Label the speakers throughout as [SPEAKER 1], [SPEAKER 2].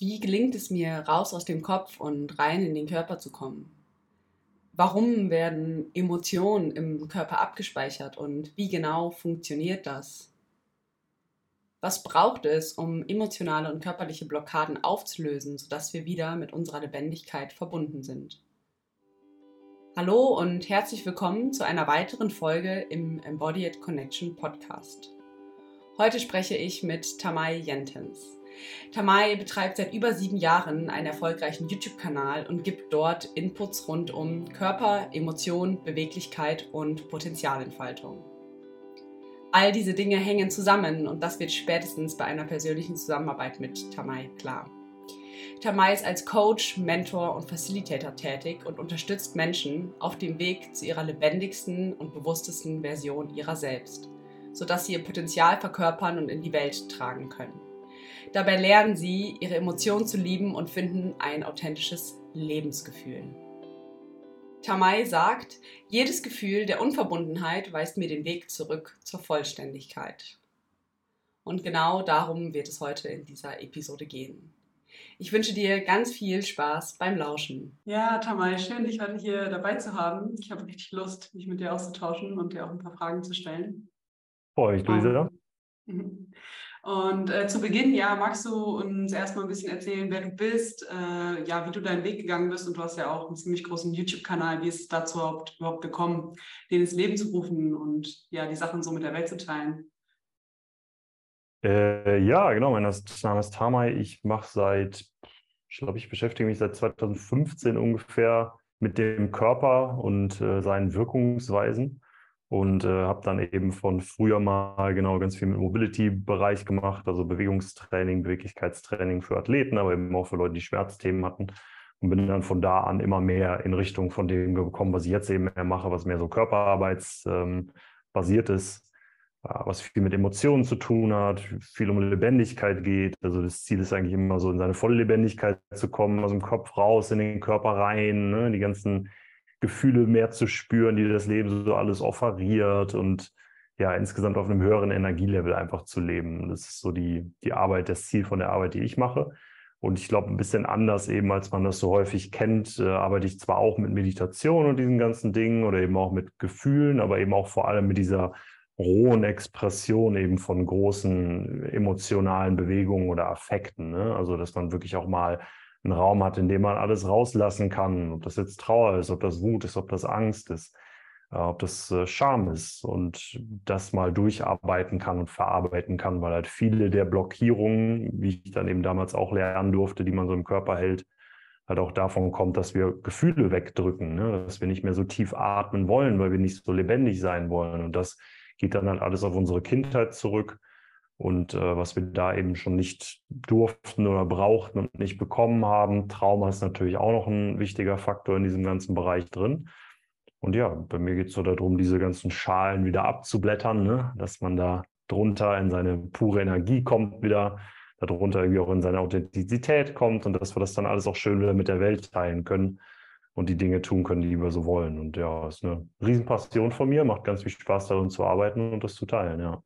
[SPEAKER 1] Wie gelingt es mir, raus aus dem Kopf und rein in den Körper zu kommen? Warum werden Emotionen im Körper abgespeichert und wie genau funktioniert das? Was braucht es, um emotionale und körperliche Blockaden aufzulösen, sodass wir wieder mit unserer Lebendigkeit verbunden sind? Hallo und herzlich willkommen zu einer weiteren Folge im Embodied Connection Podcast. Heute spreche ich mit Tamay Jentens. Tamay betreibt seit über sieben Jahren einen erfolgreichen YouTube-Kanal und gibt dort Inputs rund um Körper, Emotion, Beweglichkeit und Potenzialentfaltung. All diese Dinge hängen zusammen und das wird spätestens bei einer persönlichen Zusammenarbeit mit Tamay klar. Tamay ist als Coach, Mentor und Facilitator tätig und unterstützt Menschen auf dem Weg zu ihrer lebendigsten und bewusstesten Version ihrer selbst, sodass sie ihr Potenzial verkörpern und in die Welt tragen können. Dabei lernen sie, ihre Emotionen zu lieben und finden ein authentisches Lebensgefühl. Tamay sagt, jedes Gefühl der Unverbundenheit weist mir den Weg zurück zur Vollständigkeit. Und genau darum wird es heute in dieser Episode gehen. Ich wünsche dir ganz viel Spaß beim Lauschen.
[SPEAKER 2] Ja, Tamay, schön, dich heute hier dabei zu haben. Ich habe richtig Lust, mich mit dir auszutauschen und dir auch ein paar Fragen zu stellen.
[SPEAKER 3] Freue mich, Luisa.
[SPEAKER 2] Und äh, zu Beginn, ja, magst du uns erstmal ein bisschen erzählen, wer du bist, äh, ja, wie du deinen Weg gegangen bist und du hast ja auch einen ziemlich großen YouTube-Kanal. Wie ist es dazu überhaupt, überhaupt gekommen, den ins Leben zu rufen und ja, die Sachen so mit der Welt zu teilen?
[SPEAKER 3] Äh, ja, genau, mein Name ist Tamay. Ich mache seit, ich glaube, ich beschäftige mich seit 2015 ungefähr mit dem Körper und äh, seinen Wirkungsweisen und äh, habe dann eben von früher mal genau ganz viel mit Mobility-Bereich gemacht, also Bewegungstraining, Beweglichkeitstraining für Athleten, aber eben auch für Leute, die Schmerzthemen hatten und bin dann von da an immer mehr in Richtung von dem gekommen, was ich jetzt eben mehr mache, was mehr so körperarbeitsbasiert ähm, ist, äh, was viel mit Emotionen zu tun hat, viel um Lebendigkeit geht. Also das Ziel ist eigentlich immer so in seine volle Lebendigkeit zu kommen, aus dem Kopf raus, in den Körper rein, ne? die ganzen Gefühle mehr zu spüren, die das Leben so alles offeriert und ja, insgesamt auf einem höheren Energielevel einfach zu leben. Das ist so die, die Arbeit, das Ziel von der Arbeit, die ich mache. Und ich glaube, ein bisschen anders eben, als man das so häufig kennt, äh, arbeite ich zwar auch mit Meditation und diesen ganzen Dingen oder eben auch mit Gefühlen, aber eben auch vor allem mit dieser rohen Expression eben von großen emotionalen Bewegungen oder Affekten. Ne? Also, dass man wirklich auch mal einen Raum hat, in dem man alles rauslassen kann, ob das jetzt Trauer ist, ob das Wut ist, ob das Angst ist, äh, ob das äh, Scham ist und das mal durcharbeiten kann und verarbeiten kann, weil halt viele der Blockierungen, wie ich dann eben damals auch lernen durfte, die man so im Körper hält, halt auch davon kommt, dass wir Gefühle wegdrücken, ne? dass wir nicht mehr so tief atmen wollen, weil wir nicht so lebendig sein wollen. Und das geht dann halt alles auf unsere Kindheit zurück und äh, was wir da eben schon nicht durften oder brauchten und nicht bekommen haben. Trauma ist natürlich auch noch ein wichtiger Faktor in diesem ganzen Bereich drin. Und ja, bei mir geht es so darum, diese ganzen Schalen wieder abzublättern, ne? dass man da drunter in seine pure Energie kommt wieder, darunter irgendwie auch in seine Authentizität kommt und dass wir das dann alles auch schön wieder mit der Welt teilen können und die Dinge tun können, die wir so wollen. Und ja, ist eine Riesenpassion von mir, macht ganz viel Spaß darin zu arbeiten und das zu teilen, ja.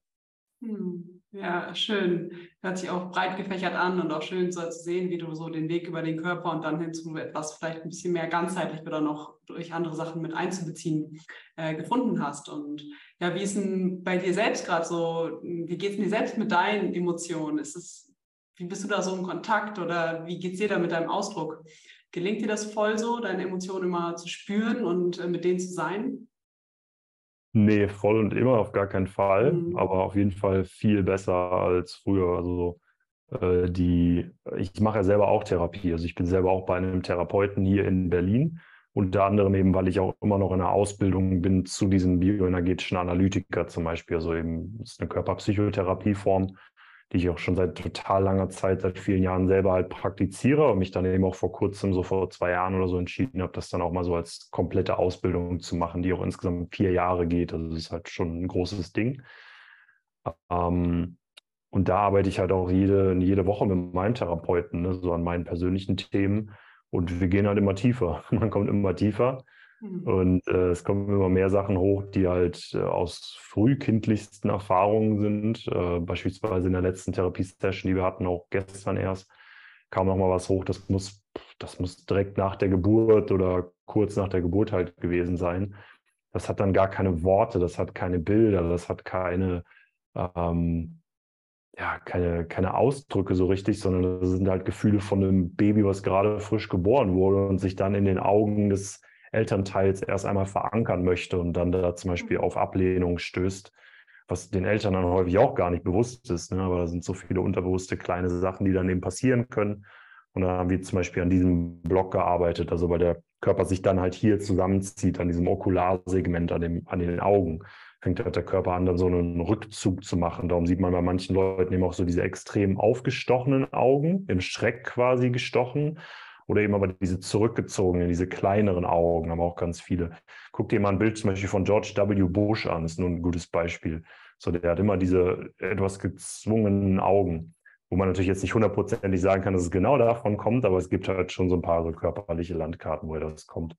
[SPEAKER 2] Hm. Ja, schön. Hört sich auch breit gefächert an und auch schön so zu sehen, wie du so den Weg über den Körper und dann hin zu etwas vielleicht ein bisschen mehr ganzheitlich oder noch durch andere Sachen mit einzubeziehen äh, gefunden hast. Und ja, wie ist denn bei dir selbst gerade so? Wie geht es dir selbst mit deinen Emotionen? Ist es, wie bist du da so im Kontakt oder wie geht es dir da mit deinem Ausdruck? Gelingt dir das voll so, deine Emotionen immer zu spüren und äh, mit denen zu sein?
[SPEAKER 3] Nee, voll und immer auf gar keinen Fall, mhm. aber auf jeden Fall viel besser als früher. Also äh, die, ich mache ja selber auch Therapie. Also ich bin selber auch bei einem Therapeuten hier in Berlin. Unter anderem eben, weil ich auch immer noch in der Ausbildung bin zu diesem bioenergetischen Analytiker zum Beispiel. Also eben, das ist eine Körperpsychotherapieform, die ich auch schon seit total langer Zeit, seit vielen Jahren selber halt praktiziere und mich dann eben auch vor kurzem, so vor zwei Jahren oder so entschieden habe, das dann auch mal so als komplette Ausbildung zu machen, die auch insgesamt vier Jahre geht. Also das ist halt schon ein großes Ding. Ähm, und da arbeite ich halt auch jede, jede Woche mit meinem Therapeuten, ne, so an meinen persönlichen Themen. Und wir gehen halt immer tiefer. Man kommt immer tiefer. Mhm. Und äh, es kommen immer mehr Sachen hoch, die halt äh, aus frühkindlichsten Erfahrungen sind. Äh, beispielsweise in der letzten Therapiesession, die wir hatten, auch gestern erst, kam noch mal was hoch, das muss, das muss direkt nach der Geburt oder kurz nach der Geburt halt gewesen sein. Das hat dann gar keine Worte, das hat keine Bilder, das hat keine, ähm, ja, keine, keine Ausdrücke so richtig, sondern das sind halt Gefühle von einem Baby, was gerade frisch geboren wurde und sich dann in den Augen des Elternteils erst einmal verankern möchte und dann da zum Beispiel mhm. auf Ablehnung stößt, was den Eltern dann häufig auch gar nicht bewusst ist. Ne? Aber da sind so viele unterbewusste kleine Sachen, die dann eben passieren können. Und da haben wir zum Beispiel an diesem Block gearbeitet, also weil der Körper sich dann halt hier zusammenzieht, an diesem Okularsegment, an, dem, an den Augen fängt halt der Körper an, dann so einen Rückzug zu machen. Darum sieht man bei manchen Leuten eben auch so diese extrem aufgestochenen Augen, im Schreck quasi gestochen. Oder eben aber diese zurückgezogenen, diese kleineren Augen, haben auch ganz viele. Guck dir mal ein Bild zum Beispiel von George W. Bush an, ist nur ein gutes Beispiel. So, der hat immer diese etwas gezwungenen Augen, wo man natürlich jetzt nicht hundertprozentig sagen kann, dass es genau davon kommt, aber es gibt halt schon so ein paar so körperliche Landkarten, wo das kommt.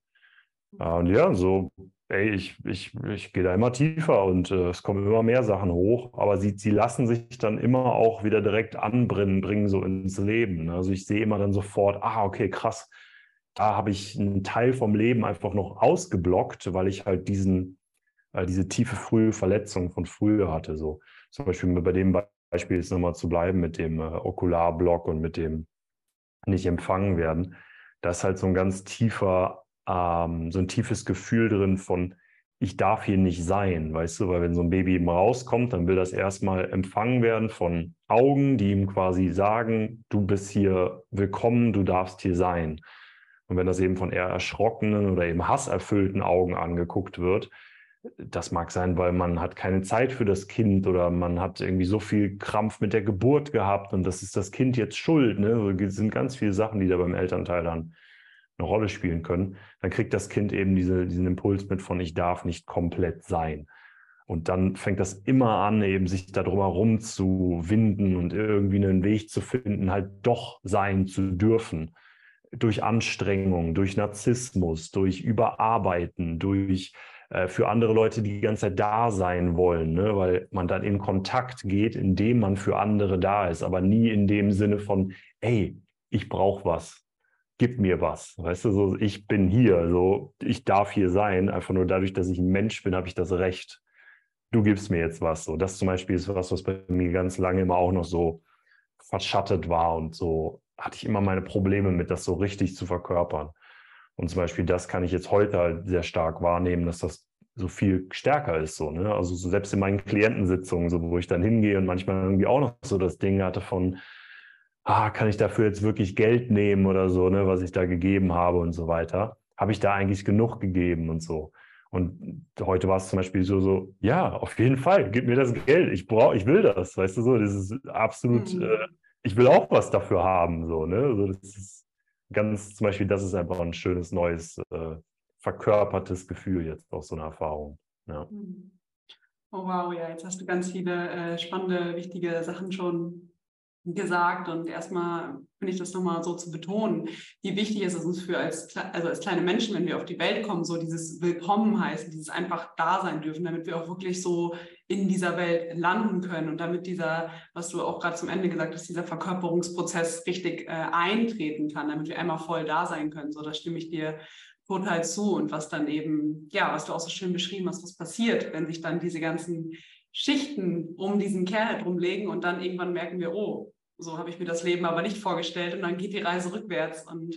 [SPEAKER 3] Und ja, so ey, ich, ich, ich gehe da immer tiefer und äh, es kommen immer mehr Sachen hoch, aber sie, sie lassen sich dann immer auch wieder direkt anbrennen, bringen so ins Leben. Ne? Also ich sehe immer dann sofort, ah, okay, krass, da habe ich einen Teil vom Leben einfach noch ausgeblockt, weil ich halt diesen, äh, diese tiefe frühe Verletzung von früher hatte. So zum Beispiel bei dem Beispiel ist nochmal zu bleiben mit dem äh, Okularblock und mit dem nicht empfangen werden. Das ist halt so ein ganz tiefer ähm, so ein tiefes Gefühl drin von, ich darf hier nicht sein, weißt du, weil wenn so ein Baby eben rauskommt, dann will das erstmal empfangen werden von Augen, die ihm quasi sagen, du bist hier willkommen, du darfst hier sein. Und wenn das eben von eher erschrockenen oder eben hasserfüllten Augen angeguckt wird, das mag sein, weil man hat keine Zeit für das Kind oder man hat irgendwie so viel Krampf mit der Geburt gehabt und das ist das Kind jetzt schuld. Ne? Es sind ganz viele Sachen, die da beim Elternteil dann eine Rolle spielen können, dann kriegt das Kind eben diese, diesen Impuls mit von, ich darf nicht komplett sein. Und dann fängt das immer an, eben sich darum herum zu winden und irgendwie einen Weg zu finden, halt doch sein zu dürfen. Durch Anstrengung, durch Narzissmus, durch Überarbeiten, durch äh, für andere Leute, die die ganze Zeit da sein wollen, ne? weil man dann in Kontakt geht, indem man für andere da ist, aber nie in dem Sinne von, ey, ich brauche was, gib mir was. Weißt du, so ich bin hier, so ich darf hier sein. Einfach nur dadurch, dass ich ein Mensch bin, habe ich das Recht. Du gibst mir jetzt was. So, das zum Beispiel ist was, was bei mir ganz lange immer auch noch so verschattet war und so hatte ich immer meine Probleme mit, das so richtig zu verkörpern. Und zum Beispiel das kann ich jetzt heute halt sehr stark wahrnehmen, dass das so viel stärker ist. So, ne? Also so selbst in meinen Klientensitzungen, so, wo ich dann hingehe und manchmal irgendwie auch noch so das Ding hatte von, ah, kann ich dafür jetzt wirklich Geld nehmen oder so, ne, was ich da gegeben habe und so weiter. Habe ich da eigentlich genug gegeben und so. Und heute war es zum Beispiel so, so, ja, auf jeden Fall, gib mir das Geld. Ich brauche, ich will das, weißt du so. Das ist absolut, mhm. äh, ich will auch was dafür haben. So, ne? Also das ist ganz, zum Beispiel, das ist einfach ein schönes, neues, äh, verkörpertes Gefühl jetzt aus so einer Erfahrung. Ja. Mhm.
[SPEAKER 2] Oh wow, ja, jetzt hast du ganz viele äh, spannende, wichtige Sachen schon gesagt. Und erstmal finde ich das nochmal so zu betonen, wie wichtig ist es uns für als, also als kleine Menschen, wenn wir auf die Welt kommen, so dieses Willkommen heißen, dieses einfach da sein dürfen, damit wir auch wirklich so in dieser Welt landen können. Und damit dieser, was du auch gerade zum Ende gesagt hast, dieser Verkörperungsprozess richtig äh, eintreten kann, damit wir einmal voll da sein können. So, da stimme ich dir total zu. Und was dann eben, ja, was du auch so schön beschrieben hast, was passiert, wenn sich dann diese ganzen Schichten um diesen Kern herum legen und dann irgendwann merken wir, oh, so habe ich mir das Leben aber nicht vorgestellt und dann geht die Reise rückwärts und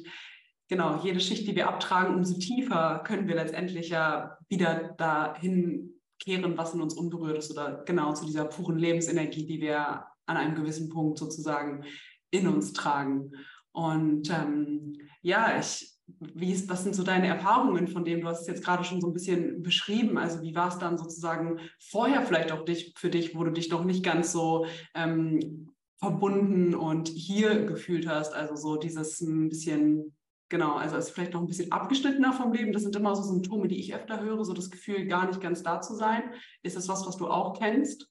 [SPEAKER 2] genau, jede Schicht, die wir abtragen, umso tiefer können wir letztendlich ja wieder dahin kehren, was in uns unberührt ist oder genau zu dieser puren Lebensenergie, die wir an einem gewissen Punkt sozusagen in uns tragen. Und ähm, ja, ich wie ist, was sind so deine Erfahrungen von dem? Du hast es jetzt gerade schon so ein bisschen beschrieben. Also wie war es dann sozusagen vorher vielleicht auch dich, für dich, wo du dich noch nicht ganz so ähm, verbunden und hier gefühlt hast? Also so dieses ein bisschen, genau, also ist vielleicht noch ein bisschen abgeschnittener vom Leben. Das sind immer so Symptome, die ich öfter höre, so das Gefühl, gar nicht ganz da zu sein. Ist das was, was du auch kennst?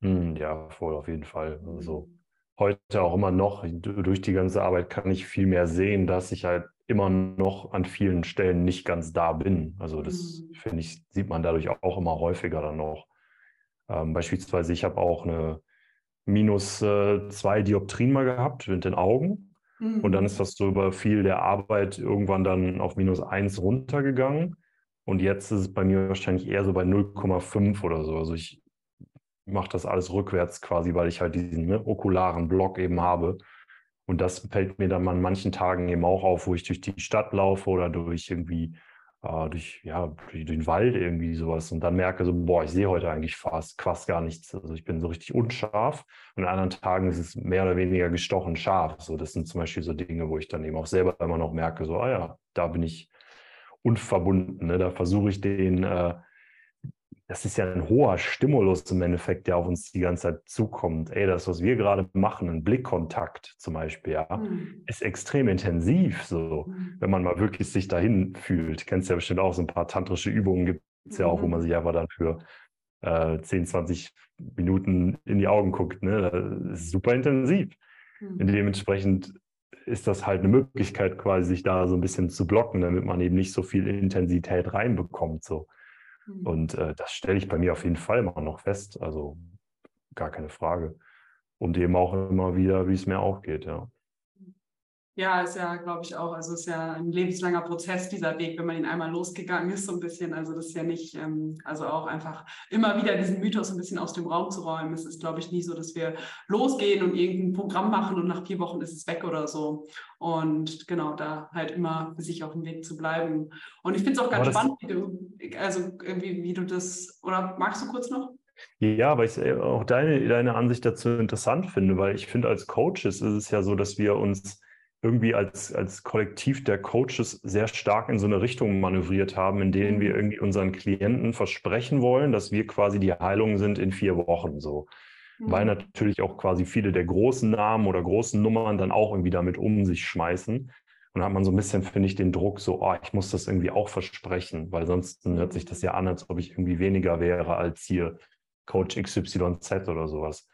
[SPEAKER 3] Hm, ja, voll auf jeden Fall. Also heute auch immer noch, durch die ganze Arbeit kann ich viel mehr sehen, dass ich halt immer noch an vielen Stellen nicht ganz da bin. Also das mhm. finde ich, sieht man dadurch auch immer häufiger dann noch. Ähm, beispielsweise, ich habe auch eine minus äh, zwei Dioptrien mal gehabt mit den Augen. Mhm. Und dann ist das so über viel der Arbeit irgendwann dann auf minus eins runtergegangen. Und jetzt ist es bei mir wahrscheinlich eher so bei 0,5 oder so. Also ich mache das alles rückwärts quasi, weil ich halt diesen ne, okularen Block eben habe. Und das fällt mir dann an manchen Tagen eben auch auf, wo ich durch die Stadt laufe oder durch irgendwie äh, durch, ja, durch den Wald irgendwie sowas und dann merke so, boah, ich sehe heute eigentlich fast, fast gar nichts. Also ich bin so richtig unscharf und an anderen Tagen ist es mehr oder weniger gestochen scharf. So, das sind zum Beispiel so Dinge, wo ich dann eben auch selber immer noch merke, so, ah ja, da bin ich unverbunden. Ne? Da versuche ich den, äh, das ist ja ein hoher Stimulus im Endeffekt, der auf uns die ganze Zeit zukommt. Ey, das, was wir gerade machen, ein Blickkontakt zum Beispiel, ja, mhm. ist extrem intensiv, so, mhm. wenn man mal wirklich sich dahin fühlt. Kennst ja bestimmt auch so ein paar tantrische Übungen, gibt es ja auch, wo man sich einfach dann für äh, 10, 20 Minuten in die Augen guckt. Ne? Das ist super intensiv. Mhm. Und dementsprechend ist das halt eine Möglichkeit, quasi sich da so ein bisschen zu blocken, damit man eben nicht so viel Intensität reinbekommt. So. Mhm. Und äh, das stelle ich bei mir auf jeden Fall immer noch fest. Also gar keine Frage. Und eben auch immer wieder, wie es mir auch geht, ja.
[SPEAKER 2] Ja, ist ja, glaube ich, auch. Also ist ja ein lebenslanger Prozess, dieser Weg, wenn man ihn einmal losgegangen ist, so ein bisschen. Also das ist ja nicht, ähm, also auch einfach immer wieder diesen Mythos ein bisschen aus dem Raum zu räumen. Es ist, glaube ich, nie so, dass wir losgehen und irgendein Programm machen und nach vier Wochen ist es weg oder so. Und genau, da halt immer für sich auf dem Weg zu bleiben. Und ich finde es auch ganz spannend, wie du, also wie, wie du das, oder magst du kurz noch?
[SPEAKER 3] Ja, weil ich äh, auch deine, deine Ansicht dazu interessant finde, weil ich finde, als Coaches ist es ja so, dass wir uns irgendwie als, als Kollektiv der Coaches sehr stark in so eine Richtung manövriert haben, in denen wir mhm. irgendwie unseren Klienten versprechen wollen, dass wir quasi die Heilung sind in vier Wochen so. Mhm. Weil natürlich auch quasi viele der großen Namen oder großen Nummern dann auch irgendwie damit um sich schmeißen. Und da hat man so ein bisschen, finde ich, den Druck, so, oh, ich muss das irgendwie auch versprechen, weil sonst hört sich das ja an, als ob ich irgendwie weniger wäre als hier Coach XYZ oder sowas.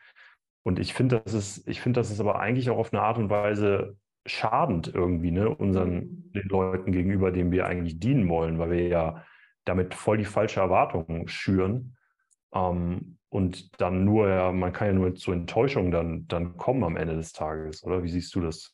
[SPEAKER 3] Und ich finde, das ist, ich finde, das ist aber eigentlich auch auf eine Art und Weise schadend irgendwie, ne, unseren mhm. den Leuten gegenüber, denen wir eigentlich dienen wollen, weil wir ja damit voll die falsche Erwartungen schüren. Ähm, und dann nur, ja, man kann ja nur zu Enttäuschung dann, dann kommen am Ende des Tages, oder? Wie siehst du das?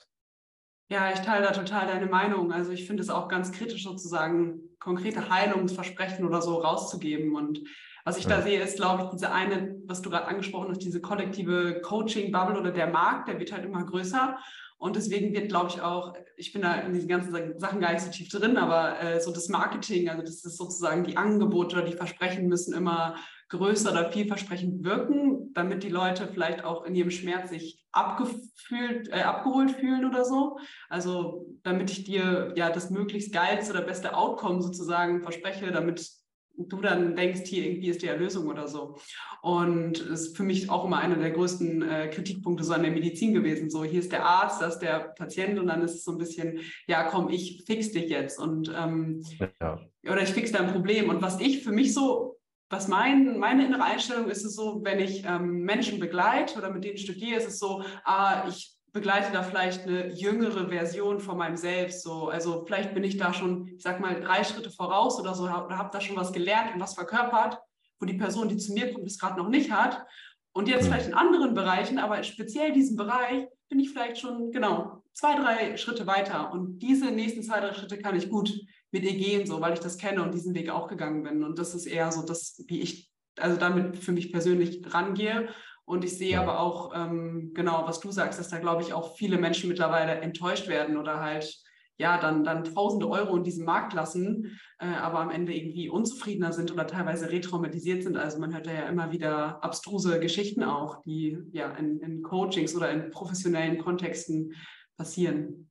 [SPEAKER 2] Ja, ich teile da total deine Meinung. Also ich finde es auch ganz kritisch, sozusagen konkrete Heilungsversprechen oder so rauszugeben. Und was ich ja. da sehe, ist, glaube ich, diese eine, was du gerade angesprochen hast, diese kollektive Coaching-Bubble oder der Markt, der wird halt immer größer. Und deswegen wird, glaube ich, auch, ich bin da in diesen ganzen Sachen gar nicht so tief drin, aber äh, so das Marketing, also das ist sozusagen die Angebote oder die Versprechen müssen immer größer oder vielversprechend wirken, damit die Leute vielleicht auch in ihrem Schmerz sich abgefühlt, äh, abgeholt fühlen oder so. Also damit ich dir ja das möglichst geilste oder beste Outcome sozusagen verspreche, damit du dann denkst, hier irgendwie ist die Erlösung oder so. Und es ist für mich auch immer einer der größten äh, Kritikpunkte so an der Medizin gewesen. So, hier ist der Arzt, das ist der Patient und dann ist es so ein bisschen, ja, komm, ich fix dich jetzt und ähm, ja. oder ich fix dein Problem. Und was ich für mich so, was mein, meine innere Einstellung ist, ist so, wenn ich ähm, Menschen begleite oder mit denen studiere, ist es so, ah, ich begleite da vielleicht eine jüngere Version von meinem Selbst. So. Also vielleicht bin ich da schon, ich sag mal, drei Schritte voraus oder so oder habe da schon was gelernt und was verkörpert, wo die Person, die zu mir kommt, es gerade noch nicht hat. Und jetzt vielleicht in anderen Bereichen, aber speziell diesem Bereich bin ich vielleicht schon, genau, zwei, drei Schritte weiter. Und diese nächsten zwei, drei Schritte kann ich gut mit ihr gehen, so, weil ich das kenne und diesen Weg auch gegangen bin. Und das ist eher so das, wie ich also damit für mich persönlich rangehe. Und ich sehe aber auch, ähm, genau, was du sagst, dass da, glaube ich, auch viele Menschen mittlerweile enttäuscht werden oder halt, ja, dann, dann tausende Euro in diesem Markt lassen, äh, aber am Ende irgendwie unzufriedener sind oder teilweise retraumatisiert sind. Also man hört da ja immer wieder abstruse Geschichten auch, die ja in, in Coachings oder in professionellen Kontexten passieren.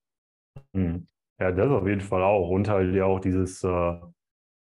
[SPEAKER 3] Hm. Ja, das auf jeden Fall auch. Und halt ja auch dieses, äh,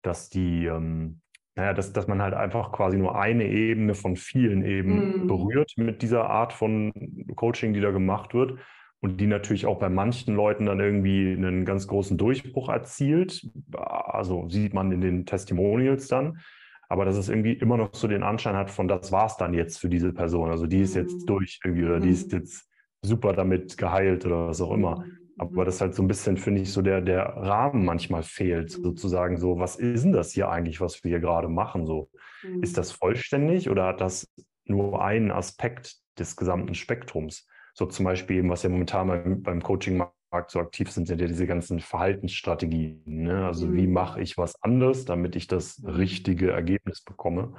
[SPEAKER 3] dass die, ähm, naja, dass, dass man halt einfach quasi nur eine Ebene von vielen eben mm. berührt mit dieser Art von Coaching, die da gemacht wird. Und die natürlich auch bei manchen Leuten dann irgendwie einen ganz großen Durchbruch erzielt. Also sieht man in den Testimonials dann. Aber dass es irgendwie immer noch so den Anschein hat von, das war es dann jetzt für diese Person. Also die ist jetzt mm. durch irgendwie oder die ist jetzt super damit geheilt oder was auch immer. Aber das halt so ein bisschen, finde ich, so der, der Rahmen manchmal fehlt, mhm. sozusagen so, was ist denn das hier eigentlich, was wir hier gerade machen? So, mhm. ist das vollständig oder hat das nur einen Aspekt des gesamten Spektrums? So zum Beispiel eben, was ja momentan beim, beim Coaching-Markt so aktiv sind, sind ja diese ganzen Verhaltensstrategien. Ne? Also mhm. wie mache ich was anders, damit ich das richtige Ergebnis bekomme?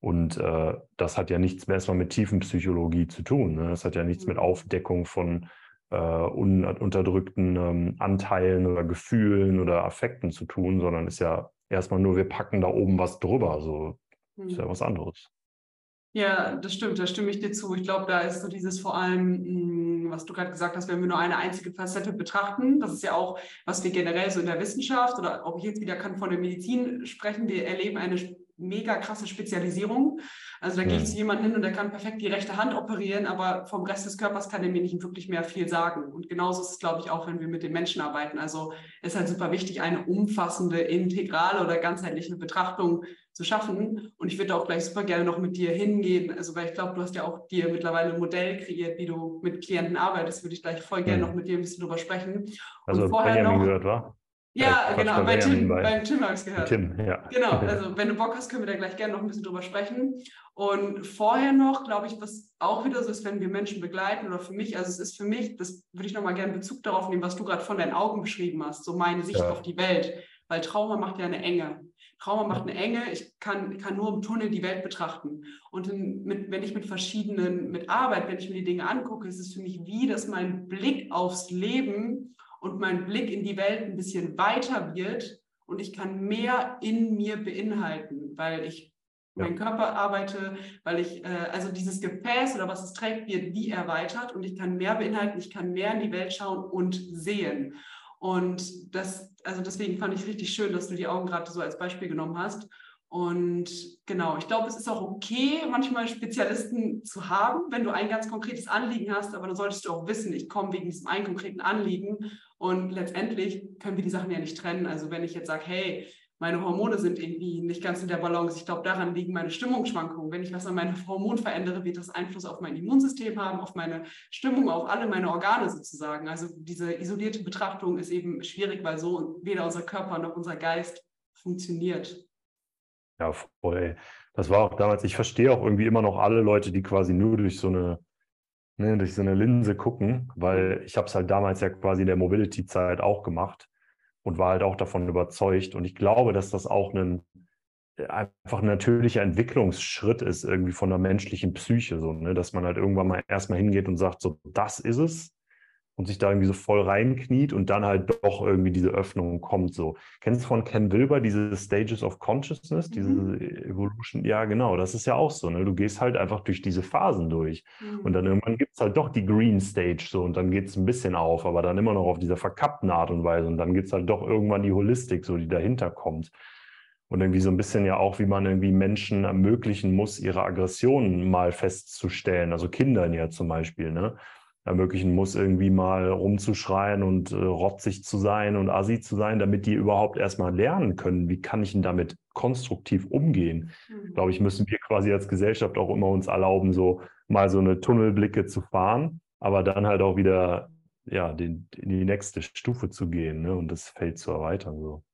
[SPEAKER 3] Und äh, das hat ja nichts mehr erstmal mit Tiefenpsychologie zu tun. Ne? Das hat ja nichts mit mhm. Aufdeckung von äh, un unterdrückten ähm, Anteilen oder Gefühlen oder Affekten zu tun, sondern ist ja erstmal nur, wir packen da oben was drüber. So mhm. ist ja was anderes.
[SPEAKER 2] Ja, das stimmt, da stimme ich dir zu. Ich glaube, da ist so dieses vor allem, hm, was du gerade gesagt hast, wenn wir nur eine einzige Facette betrachten, das ist ja auch, was wir generell so in der Wissenschaft oder ob ich jetzt wieder kann von der Medizin sprechen, wir erleben eine mega krasse Spezialisierung. Also da gehe ich zu jemandem hin und der kann perfekt die rechte Hand operieren, aber vom Rest des Körpers kann er mir nicht wirklich mehr viel sagen. Und genauso ist es, glaube ich, auch, wenn wir mit den Menschen arbeiten. Also ist halt super wichtig, eine umfassende, integrale oder ganzheitliche Betrachtung zu schaffen. Und ich würde auch gleich super gerne noch mit dir hingehen. Also, weil ich glaube, du hast ja auch dir mittlerweile ein Modell kreiert, wie du mit Klienten arbeitest, würde ich gleich voll gerne mhm. noch mit dir ein bisschen drüber sprechen.
[SPEAKER 3] Also, und vorher Benjamin noch, gehört, war?
[SPEAKER 2] Ja, genau, bei Tim, bei, beim Tim habe ich es gehört.
[SPEAKER 3] Tim, ja.
[SPEAKER 2] Genau, also wenn du Bock hast, können wir da gleich gerne noch ein bisschen drüber sprechen. Und vorher noch, glaube ich, was auch wieder so ist, wenn wir Menschen begleiten oder für mich, also es ist für mich, das würde ich nochmal gerne Bezug darauf nehmen, was du gerade von deinen Augen beschrieben hast, so meine Sicht ja. auf die Welt, weil Trauma macht ja eine Enge. Trauma macht eine Enge, ich kann, kann nur im Tunnel die Welt betrachten. Und in, mit, wenn ich mit verschiedenen, mit Arbeit, wenn ich mir die Dinge angucke, ist es für mich wie, dass mein Blick aufs Leben und mein Blick in die Welt ein bisschen weiter wird und ich kann mehr in mir beinhalten, weil ich ja. meinen Körper arbeite, weil ich, äh, also dieses Gefäß oder was es trägt, wird wie erweitert und ich kann mehr beinhalten, ich kann mehr in die Welt schauen und sehen. Und das, also deswegen fand ich es richtig schön, dass du die Augen gerade so als Beispiel genommen hast. Und genau, ich glaube, es ist auch okay, manchmal Spezialisten zu haben, wenn du ein ganz konkretes Anliegen hast, aber dann solltest du auch wissen, ich komme wegen diesem einen konkreten Anliegen und letztendlich können wir die Sachen ja nicht trennen. Also wenn ich jetzt sage, hey, meine Hormone sind irgendwie nicht ganz in der Balance. Ich glaube, daran liegen meine Stimmungsschwankungen. Wenn ich was an meinem Hormon verändere, wird das Einfluss auf mein Immunsystem haben, auf meine Stimmung, auf alle meine Organe sozusagen. Also diese isolierte Betrachtung ist eben schwierig, weil so weder unser Körper noch unser Geist funktioniert.
[SPEAKER 3] Ja, voll. Das war auch damals, ich verstehe auch irgendwie immer noch alle Leute, die quasi nur durch so eine, ne, durch so eine Linse gucken, weil ich habe es halt damals ja quasi in der Mobility-Zeit auch gemacht und war halt auch davon überzeugt. Und ich glaube, dass das auch ein einfach ein natürlicher Entwicklungsschritt ist irgendwie von der menschlichen Psyche, so, ne? dass man halt irgendwann mal erstmal hingeht und sagt, so, das ist es und sich da irgendwie so voll reinkniet und dann halt doch irgendwie diese Öffnung kommt. So. Kennst du von Ken Wilber diese Stages of Consciousness, diese mhm. Evolution? Ja, genau, das ist ja auch so. Ne? Du gehst halt einfach durch diese Phasen durch. Mhm. Und dann irgendwann gibt es halt doch die Green Stage so und dann geht es ein bisschen auf, aber dann immer noch auf dieser verkappten Art und Weise. Und dann gibt es halt doch irgendwann die Holistik, so die dahinter kommt. Und irgendwie so ein bisschen ja auch, wie man irgendwie Menschen ermöglichen muss, ihre Aggressionen mal festzustellen. Also Kindern ja zum Beispiel, ne? Ermöglichen muss, irgendwie mal rumzuschreien und äh, rotzig zu sein und assi zu sein, damit die überhaupt erstmal lernen können, wie kann ich denn damit konstruktiv umgehen. Mhm. Glaube ich, müssen wir quasi als Gesellschaft auch immer uns erlauben, so mal so eine Tunnelblicke zu fahren, aber dann halt auch wieder ja, den, in die nächste Stufe zu gehen ne, und das Feld zu erweitern. So.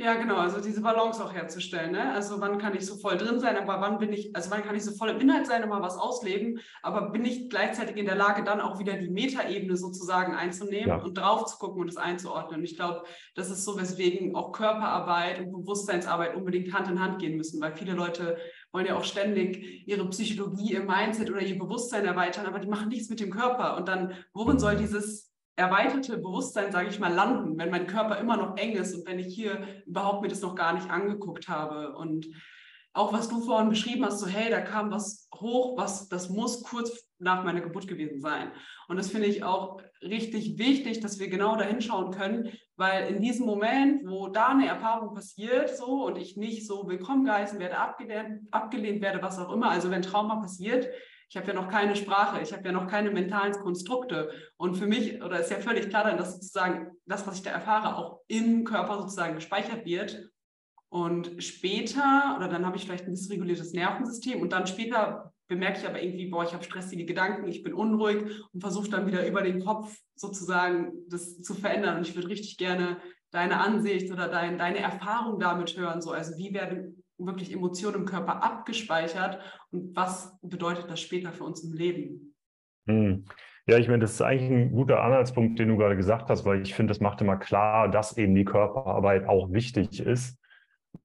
[SPEAKER 2] Ja, genau, also diese Balance auch herzustellen. Ne? Also wann kann ich so voll drin sein, aber wann bin ich, also wann kann ich so voll im Inhalt sein und mal was ausleben, aber bin ich gleichzeitig in der Lage, dann auch wieder die Metaebene sozusagen einzunehmen ja. und drauf zu gucken und es einzuordnen. Und ich glaube, das ist so, weswegen auch Körperarbeit und Bewusstseinsarbeit unbedingt Hand in Hand gehen müssen, weil viele Leute wollen ja auch ständig ihre Psychologie, ihr Mindset oder ihr Bewusstsein erweitern, aber die machen nichts mit dem Körper. Und dann, worin soll dieses erweiterte Bewusstsein, sage ich mal, landen, wenn mein Körper immer noch eng ist und wenn ich hier überhaupt mir das noch gar nicht angeguckt habe. Und auch was du vorhin beschrieben hast, so hey, da kam was hoch, was das muss kurz nach meiner Geburt gewesen sein. Und das finde ich auch richtig wichtig, dass wir genau da hinschauen können, weil in diesem Moment, wo da eine Erfahrung passiert, so und ich nicht so willkommen geheißen werde, abgelehnt, abgelehnt werde, was auch immer, also wenn Trauma passiert, ich habe ja noch keine Sprache, ich habe ja noch keine mentalen Konstrukte. Und für mich, oder ist ja völlig klar dann, dass sozusagen das, was ich da erfahre, auch im Körper sozusagen gespeichert wird. Und später, oder dann habe ich vielleicht ein dysreguliertes Nervensystem und dann später bemerke ich aber irgendwie, boah, ich habe stressige Gedanken, ich bin unruhig und versuche dann wieder über den Kopf sozusagen das zu verändern. Und ich würde richtig gerne deine Ansicht oder dein, deine Erfahrung damit hören. So, also wie werden wirklich Emotionen im Körper abgespeichert und was bedeutet das später für uns im Leben?
[SPEAKER 3] Hm. Ja, ich meine, das ist eigentlich ein guter Anhaltspunkt, den du gerade gesagt hast, weil ich finde, das macht immer klar, dass eben die Körperarbeit auch wichtig ist.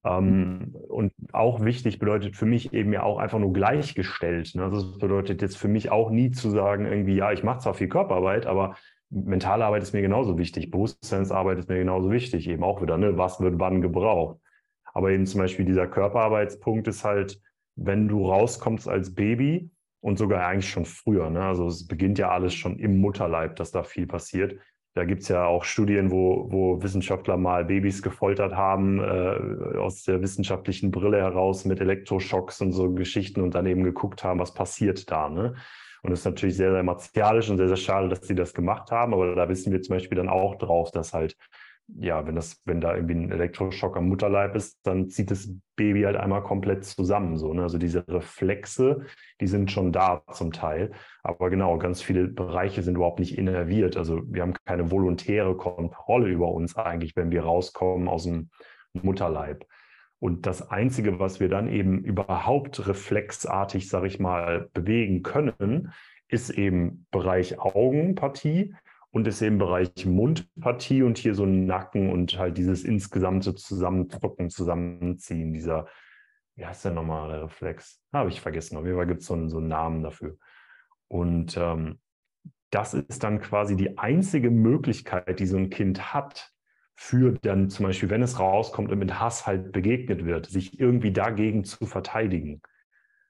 [SPEAKER 3] Ähm, und auch wichtig bedeutet für mich eben ja auch einfach nur gleichgestellt. Ne? Also das bedeutet jetzt für mich auch nie zu sagen, irgendwie, ja, ich mache zwar viel Körperarbeit, aber mentale Arbeit ist mir genauso wichtig, Bewusstseinsarbeit ist mir genauso wichtig, eben auch wieder, ne? was wird wann gebraucht. Aber eben zum Beispiel dieser Körperarbeitspunkt ist halt, wenn du rauskommst als Baby und sogar eigentlich schon früher, ne? also es beginnt ja alles schon im Mutterleib, dass da viel passiert. Da gibt es ja auch Studien, wo, wo Wissenschaftler mal Babys gefoltert haben, äh, aus der wissenschaftlichen Brille heraus mit Elektroschocks und so Geschichten und dann eben geguckt haben, was passiert da. Ne? Und es ist natürlich sehr, sehr martialisch und sehr, sehr schade, dass sie das gemacht haben. Aber da wissen wir zum Beispiel dann auch drauf, dass halt ja, wenn das, wenn da irgendwie ein Elektroschock am Mutterleib ist, dann zieht das Baby halt einmal komplett zusammen. So, ne? Also diese Reflexe, die sind schon da zum Teil. Aber genau, ganz viele Bereiche sind überhaupt nicht innerviert. Also wir haben keine volontäre Kontrolle über uns eigentlich, wenn wir rauskommen aus dem Mutterleib. Und das Einzige, was wir dann eben überhaupt reflexartig, sage ich mal, bewegen können, ist eben Bereich Augenpartie und ist im Bereich Mundpartie und hier so Nacken und halt dieses insgesamte Zusammendrücken, Zusammenziehen, dieser, wie heißt der normale Reflex? Habe ich vergessen. Auf jeden Fall gibt es so einen, so einen Namen dafür. Und ähm, das ist dann quasi die einzige Möglichkeit, die so ein Kind hat, für dann zum Beispiel, wenn es rauskommt und mit Hass halt begegnet wird, sich irgendwie dagegen zu verteidigen.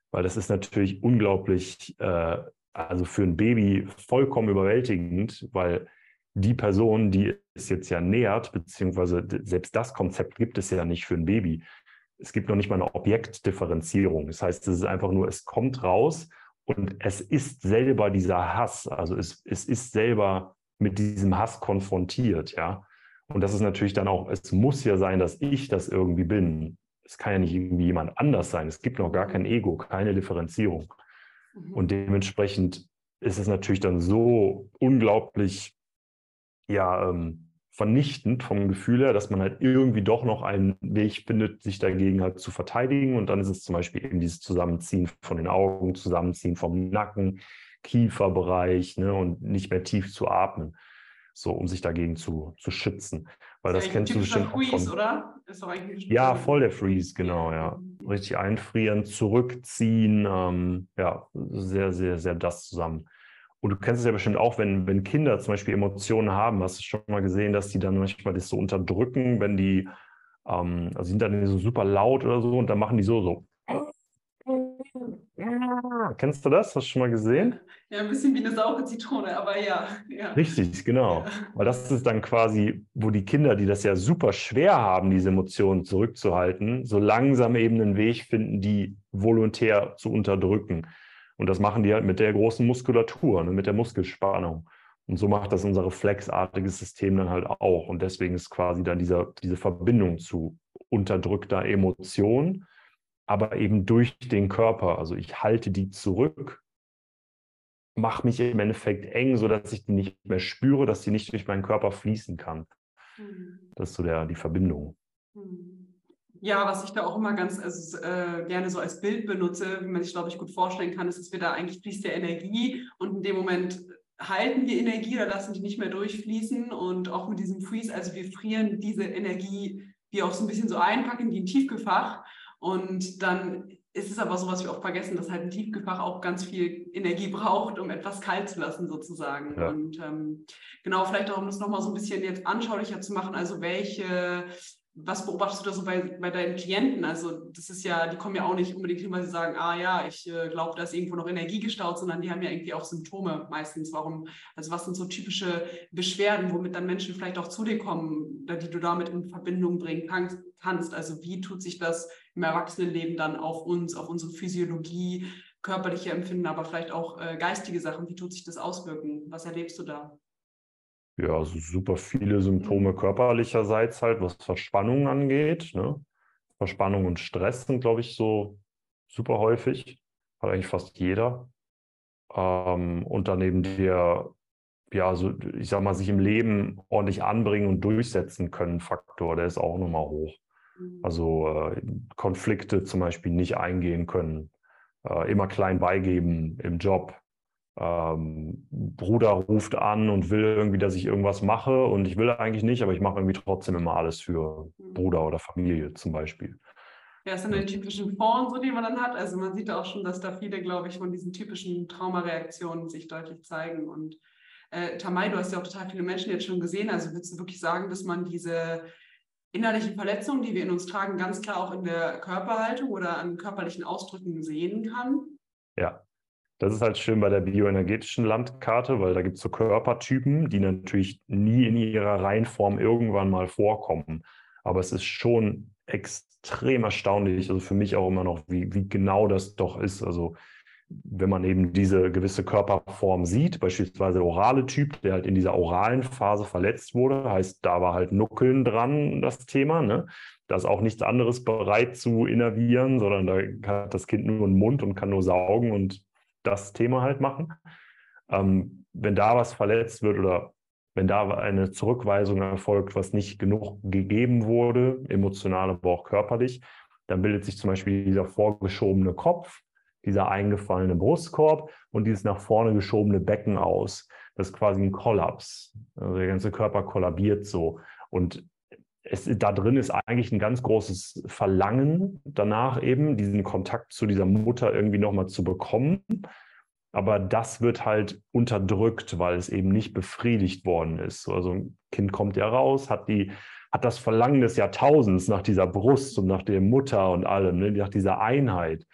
[SPEAKER 3] Weil das ist natürlich unglaublich äh, also für ein Baby vollkommen überwältigend, weil die Person, die es jetzt ja nähert, beziehungsweise selbst das Konzept gibt es ja nicht für ein Baby. Es gibt noch nicht mal eine Objektdifferenzierung. Das heißt, es ist einfach nur, es kommt raus und es ist selber dieser Hass. Also es, es ist selber mit diesem Hass konfrontiert, ja. Und das ist natürlich dann auch, es muss ja sein, dass ich das irgendwie bin. Es kann ja nicht irgendwie jemand anders sein. Es gibt noch gar kein Ego, keine Differenzierung. Mhm. Und dementsprechend ist es natürlich dann so unglaublich ja, ähm, vernichtend vom Gefühl her, dass man halt irgendwie doch noch einen Weg findet, sich dagegen halt zu verteidigen. Und dann ist es zum Beispiel eben dieses Zusammenziehen von den Augen, Zusammenziehen vom Nacken, Kieferbereich ne, und nicht mehr tief zu atmen so um sich dagegen zu, zu schützen. Weil das, das kennst du bestimmt Freeze, von, oder? ja, voll der Freeze, genau, ja. Richtig einfrieren, zurückziehen, ähm, ja, sehr, sehr, sehr das zusammen. Und du kennst es ja bestimmt auch, wenn, wenn Kinder zum Beispiel Emotionen haben, hast du schon mal gesehen, dass die dann manchmal das so unterdrücken, wenn die, ähm, also sind dann so super laut oder so und dann machen die so, so. Kennst du das? Hast du schon mal gesehen?
[SPEAKER 2] Ja, ein bisschen wie eine saure Zitrone, aber ja. ja.
[SPEAKER 3] Richtig, genau. Ja. Weil das ist dann quasi, wo die Kinder, die das ja super schwer haben, diese Emotionen zurückzuhalten, so langsam eben einen Weg finden, die volontär zu unterdrücken. Und das machen die halt mit der großen Muskulatur, ne, mit der Muskelspannung. Und so macht das unser reflexartiges System dann halt auch. Und deswegen ist quasi dann dieser, diese Verbindung zu unterdrückter Emotion aber eben durch den Körper. Also ich halte die zurück, mache mich im Endeffekt eng, sodass ich die nicht mehr spüre, dass sie nicht durch meinen Körper fließen kann. Mhm. Das ist so der, die Verbindung.
[SPEAKER 2] Mhm. Ja, was ich da auch immer ganz also, äh, gerne so als Bild benutze, wie man sich, glaube ich, gut vorstellen kann, ist, dass wir da eigentlich fließt ja Energie und in dem Moment halten wir Energie oder lassen die nicht mehr durchfließen und auch mit diesem Freeze, also wir frieren diese Energie wie auch so ein bisschen so einpacken, wie ein Tiefgefach und dann ist es aber so, was wir oft vergessen, dass halt ein Tiefgefach auch ganz viel Energie braucht, um etwas kalt zu lassen, sozusagen. Ja. Und ähm, genau, vielleicht auch, um das nochmal so ein bisschen jetzt anschaulicher zu machen, also welche was beobachtest du da so bei, bei deinen Klienten? Also das ist ja, die kommen ja auch nicht unbedingt hin, weil sie sagen, ah ja, ich äh, glaube, da ist irgendwo noch Energie gestaut, sondern die haben ja irgendwie auch Symptome meistens. Warum, also was sind so typische Beschwerden, womit dann Menschen vielleicht auch zu dir kommen, die du damit in Verbindung bringen kannst? Also wie tut sich das im Erwachsenenleben dann auf uns, auf unsere Physiologie, körperliche Empfinden, aber vielleicht auch äh, geistige Sachen? Wie tut sich das auswirken? Was erlebst du da?
[SPEAKER 3] Ja, also super viele Symptome körperlicherseits halt, was Verspannung angeht. Ne? Verspannung und Stress sind, glaube ich, so super häufig. Hat eigentlich fast jeder. Ähm, und daneben der, ja, so, ich sag mal, sich im Leben ordentlich anbringen und durchsetzen können Faktor, der ist auch nochmal hoch. Mhm. Also äh, Konflikte zum Beispiel nicht eingehen können, äh, immer klein beigeben im Job, ähm, Bruder ruft an und will irgendwie, dass ich irgendwas mache und ich will eigentlich nicht, aber ich mache irgendwie trotzdem immer alles für mhm. Bruder oder Familie zum Beispiel.
[SPEAKER 2] Ja, das sind die typischen Formen, so, die man dann hat. Also man sieht auch schon, dass da viele, glaube ich, von diesen typischen Traumareaktionen sich deutlich zeigen. Und äh, Tamay, du hast ja auch total viele Menschen jetzt schon gesehen. Also würdest du wirklich sagen, dass man diese innerlichen Verletzungen, die wir in uns tragen, ganz klar auch in der Körperhaltung oder an körperlichen Ausdrücken sehen kann?
[SPEAKER 3] Ja, das ist halt schön bei der bioenergetischen Landkarte, weil da gibt es so Körpertypen, die natürlich nie in ihrer Reihenform irgendwann mal vorkommen. Aber es ist schon extrem erstaunlich, also für mich auch immer noch, wie, wie genau das doch ist. Also wenn man eben diese gewisse Körperform sieht, beispielsweise der orale Typ, der halt in dieser oralen Phase verletzt wurde, heißt, da war halt Nuckeln dran das Thema. Ne? Da ist auch nichts anderes bereit zu innervieren, sondern da hat das Kind nur einen Mund und kann nur saugen und das Thema halt machen. Ähm, wenn da was verletzt wird oder wenn da eine Zurückweisung erfolgt, was nicht genug gegeben wurde, emotional, aber auch körperlich, dann bildet sich zum Beispiel dieser vorgeschobene Kopf, dieser eingefallene Brustkorb und dieses nach vorne geschobene Becken aus. Das ist quasi ein Kollaps. Also der ganze Körper kollabiert so. Und es, da drin ist eigentlich ein ganz großes Verlangen danach eben, diesen Kontakt zu dieser Mutter irgendwie nochmal zu bekommen. Aber das wird halt unterdrückt, weil es eben nicht befriedigt worden ist. Also ein Kind kommt ja raus, hat die, hat das Verlangen des Jahrtausends nach dieser Brust und nach der Mutter und allem, ne, nach dieser Einheit.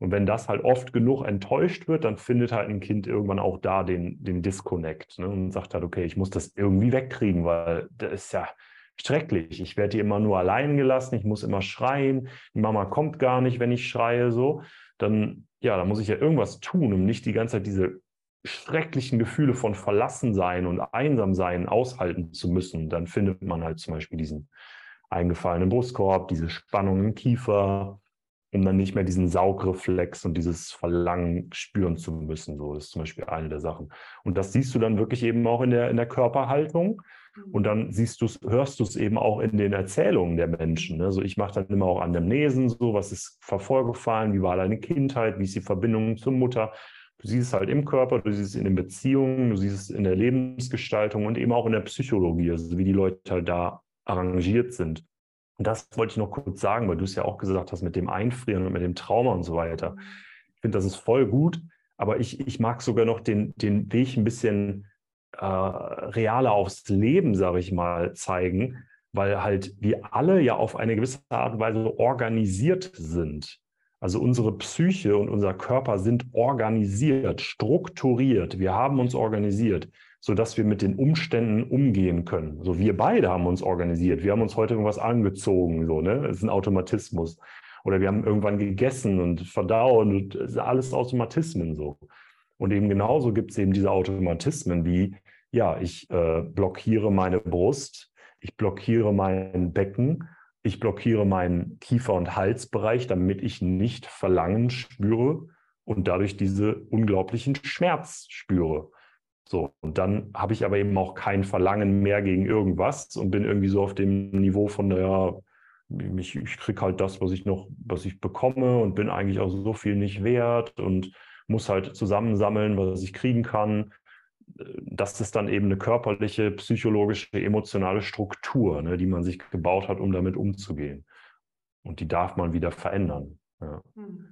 [SPEAKER 3] Und wenn das halt oft genug enttäuscht wird, dann findet halt ein Kind irgendwann auch da den, den Disconnect ne, und sagt halt, okay, ich muss das irgendwie wegkriegen, weil das ist ja schrecklich. Ich werde hier immer nur allein gelassen, ich muss immer schreien, die Mama kommt gar nicht, wenn ich schreie, so. Dann, ja, da muss ich ja irgendwas tun, um nicht die ganze Zeit diese schrecklichen Gefühle von Verlassensein und Einsamsein aushalten zu müssen. Dann findet man halt zum Beispiel diesen eingefallenen Brustkorb, diese Spannung im Kiefer, um dann nicht mehr diesen Saugreflex und dieses Verlangen spüren zu müssen. So ist zum Beispiel eine der Sachen. Und das siehst du dann wirklich eben auch in der, in der Körperhaltung. Und dann siehst du hörst du es eben auch in den Erzählungen der Menschen. Also ich mache dann immer auch Anamnesen, so was ist vorgefallen, wie war deine Kindheit, wie ist die Verbindung zur Mutter. Du siehst es halt im Körper, du siehst es in den Beziehungen, du siehst es in der Lebensgestaltung und eben auch in der Psychologie, also wie die Leute halt da arrangiert sind. Und das wollte ich noch kurz sagen, weil du es ja auch gesagt hast mit dem Einfrieren und mit dem Trauma und so weiter. Ich finde, das ist voll gut, aber ich, ich mag sogar noch den, den Weg ein bisschen äh, realer aufs Leben, sage ich mal, zeigen, weil halt wir alle ja auf eine gewisse Art und Weise organisiert sind. Also unsere Psyche und unser Körper sind organisiert, strukturiert. Wir haben uns organisiert sodass wir mit den Umständen umgehen können. So, wir beide haben uns organisiert. Wir haben uns heute irgendwas angezogen, so, ne? Das ist ein Automatismus. Oder wir haben irgendwann gegessen und verdaut und alles Automatismen so. Und eben genauso gibt es eben diese Automatismen wie, ja, ich äh, blockiere meine Brust, ich blockiere mein Becken, ich blockiere meinen Kiefer- und Halsbereich, damit ich nicht Verlangen spüre und dadurch diese unglaublichen Schmerz spüre. So, und dann habe ich aber eben auch kein Verlangen mehr gegen irgendwas und bin irgendwie so auf dem Niveau von der, ich, ich kriege halt das, was ich noch, was ich bekomme und bin eigentlich auch so viel nicht wert und muss halt zusammensammeln, was ich kriegen kann. Das ist dann eben eine körperliche, psychologische, emotionale Struktur, ne, die man sich gebaut hat, um damit umzugehen. Und die darf man wieder verändern. Ja. Hm.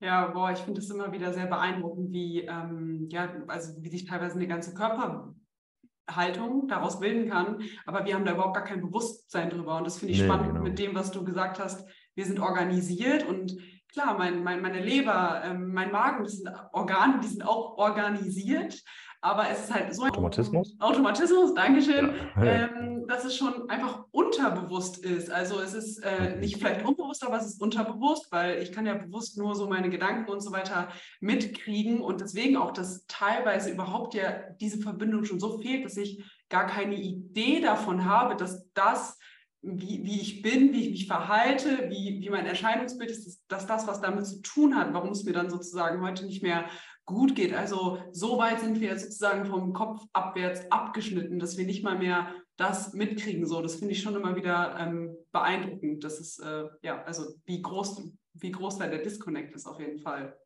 [SPEAKER 2] Ja, boah, ich finde es immer wieder sehr beeindruckend, wie, ähm, ja, also wie sich teilweise eine ganze Körperhaltung daraus bilden kann. Aber wir haben da überhaupt gar kein Bewusstsein drüber. Und das finde ich nee, spannend genau. mit dem, was du gesagt hast. Wir sind organisiert und klar, mein, mein, meine Leber, ähm, mein Magen, das sind Organe, die sind auch organisiert. Aber es ist halt so
[SPEAKER 3] ein Automatismus.
[SPEAKER 2] Automatismus, Dankeschön, ja. ähm, dass es schon einfach unterbewusst ist. Also es ist äh, nicht vielleicht unbewusst, aber es ist unterbewusst, weil ich kann ja bewusst nur so meine Gedanken und so weiter mitkriegen und deswegen auch, dass teilweise überhaupt ja diese Verbindung schon so fehlt, dass ich gar keine Idee davon habe, dass das wie, wie ich bin, wie ich mich verhalte, wie, wie mein Erscheinungsbild ist, dass, das, was damit zu tun hat, warum es mir dann sozusagen heute nicht mehr gut geht. Also so weit sind wir sozusagen vom Kopf abwärts abgeschnitten, dass wir nicht mal mehr das mitkriegen. So, das finde ich schon immer wieder ähm, beeindruckend. Das ist äh, ja, also wie groß, wie groß da der Disconnect ist auf jeden Fall.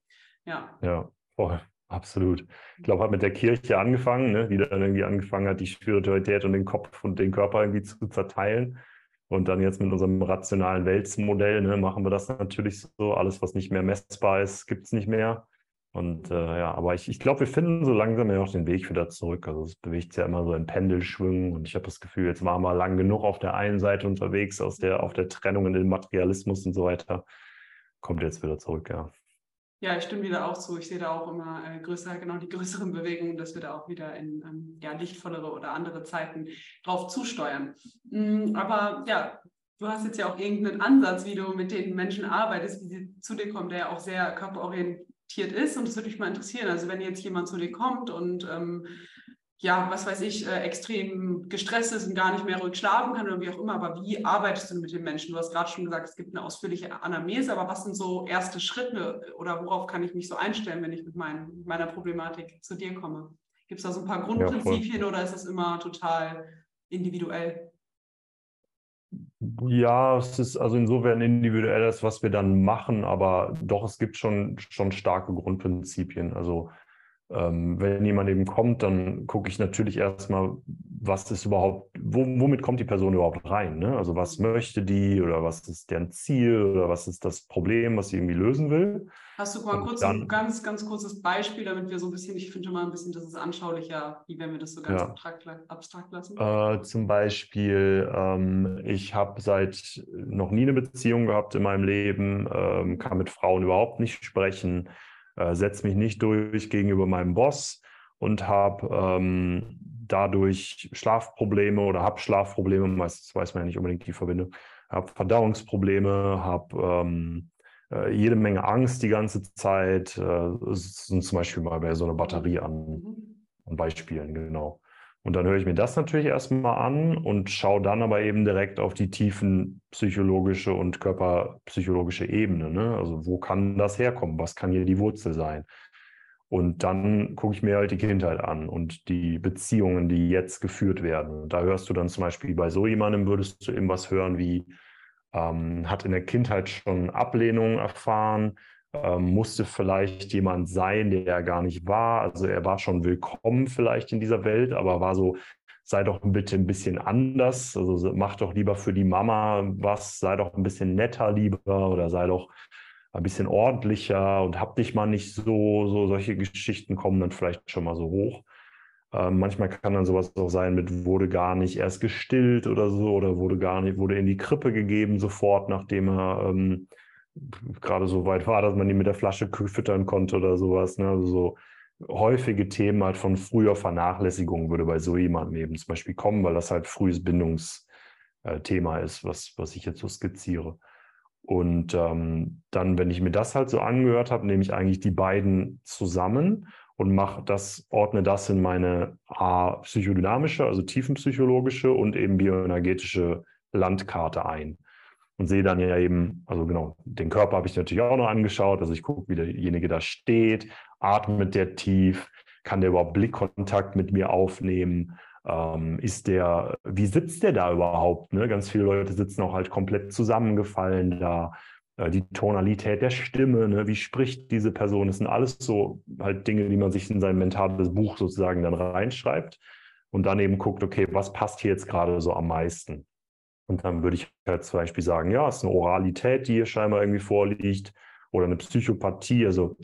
[SPEAKER 2] Ja.
[SPEAKER 3] Ja, voll. Absolut. Ich glaube, hat mit der Kirche angefangen, ne? die dann irgendwie angefangen hat, die Spiritualität und den Kopf und den Körper irgendwie zu zerteilen. Und dann jetzt mit unserem rationalen Weltmodell ne, machen wir das natürlich so. Alles, was nicht mehr messbar ist, gibt es nicht mehr. Und äh, ja, aber ich, ich glaube, wir finden so langsam ja auch den Weg wieder zurück. Also es bewegt sich ja immer so in Pendelschwüngen und ich habe das Gefühl, jetzt waren wir lang genug auf der einen Seite unterwegs, aus der, auf der Trennung in den Materialismus und so weiter. Kommt jetzt wieder zurück, ja.
[SPEAKER 2] Ja, ich stimme wieder auch zu. Ich sehe da auch immer äh, größer, genau die größeren Bewegungen, dass wir da auch wieder in ähm, ja, lichtvollere oder andere Zeiten drauf zusteuern. Mhm, aber ja, du hast jetzt ja auch irgendeinen Ansatz, wie du mit den Menschen arbeitest, wie sie zu dir kommen, der ja auch sehr körperorientiert ist. Und das würde mich mal interessieren. Also wenn jetzt jemand zu dir kommt und ähm, ja, was weiß ich, äh, extrem gestresst ist und gar nicht mehr ruhig schlafen kann oder wie auch immer, aber wie arbeitest du mit den Menschen? Du hast gerade schon gesagt, es gibt eine ausführliche Anamnese, aber was sind so erste Schritte oder worauf kann ich mich so einstellen, wenn ich mit, mein, meiner Problematik zu dir komme? Gibt es da so ein paar Grundprinzipien ja, oder ist es immer total individuell?
[SPEAKER 3] Ja, es ist also insofern individuell, das, was wir dann machen, aber doch, es gibt schon, schon starke Grundprinzipien. Also ähm, wenn jemand eben kommt, dann gucke ich natürlich erstmal, was ist überhaupt, wo, womit kommt die Person überhaupt rein? Ne? Also was möchte die oder was ist deren Ziel oder was ist das Problem, was sie irgendwie lösen will?
[SPEAKER 2] Hast du mal kurz dann, ein ganz, ganz kurzes Beispiel, damit wir so ein bisschen, ich finde schon mal ein bisschen, das ist anschaulicher, wie wenn wir das so ganz ja. abstrakt, abstrakt, lassen?
[SPEAKER 3] Äh, zum Beispiel, ähm, ich habe seit noch nie eine Beziehung gehabt in meinem Leben, ähm, kann mit Frauen überhaupt nicht sprechen äh, setze mich nicht durch gegenüber meinem Boss und habe ähm, dadurch Schlafprobleme oder habe Schlafprobleme, meistens weiß man ja nicht unbedingt die Verbindung, habe Verdauungsprobleme, habe ähm, äh, jede Menge Angst die ganze Zeit. Äh, sind zum Beispiel mal bei so einer Batterie an, an Beispielen, genau. Und dann höre ich mir das natürlich erstmal an und schaue dann aber eben direkt auf die tiefen psychologische und körperpsychologische Ebene. Ne? Also wo kann das herkommen? Was kann hier die Wurzel sein? Und dann gucke ich mir halt die Kindheit an und die Beziehungen, die jetzt geführt werden. Und da hörst du dann zum Beispiel bei so jemandem, würdest du eben was hören wie, ähm, hat in der Kindheit schon Ablehnung erfahren, ähm, musste vielleicht jemand sein, der er gar nicht war. Also er war schon willkommen vielleicht in dieser Welt, aber war so, sei doch bitte ein bisschen anders. Also mach doch lieber für die Mama was, sei doch ein bisschen netter lieber oder sei doch ein bisschen ordentlicher und hab dich mal nicht so, so solche Geschichten kommen dann vielleicht schon mal so hoch. Ähm, manchmal kann dann sowas auch sein mit wurde gar nicht erst gestillt oder so oder wurde gar nicht, wurde in die Krippe gegeben sofort, nachdem er ähm, gerade so weit war, dass man die mit der Flasche füttern konnte oder sowas. Ne? Also so häufige Themen halt von früher Vernachlässigung würde bei so jemandem eben zum Beispiel kommen, weil das halt frühes Bindungsthema ist, was, was ich jetzt so skizziere. Und ähm, dann, wenn ich mir das halt so angehört habe, nehme ich eigentlich die beiden zusammen und mache das, ordne das in meine A, psychodynamische, also tiefenpsychologische und eben bioenergetische Landkarte ein und sehe dann ja eben, also genau, den Körper habe ich natürlich auch noch angeschaut. Also ich gucke, wie derjenige da steht, atmet der tief, kann der überhaupt Blickkontakt mit mir aufnehmen? Ähm, ist der, wie sitzt der da überhaupt? Ne? Ganz viele Leute sitzen auch halt komplett zusammengefallen da. Äh, die Tonalität der Stimme, ne? wie spricht diese Person? Das sind alles so halt Dinge, die man sich in sein mentales Buch sozusagen dann reinschreibt und dann eben guckt, okay, was passt hier jetzt gerade so am meisten? Und dann würde ich halt zum Beispiel sagen, ja, es ist eine Oralität, die hier scheinbar irgendwie vorliegt oder eine Psychopathie. Also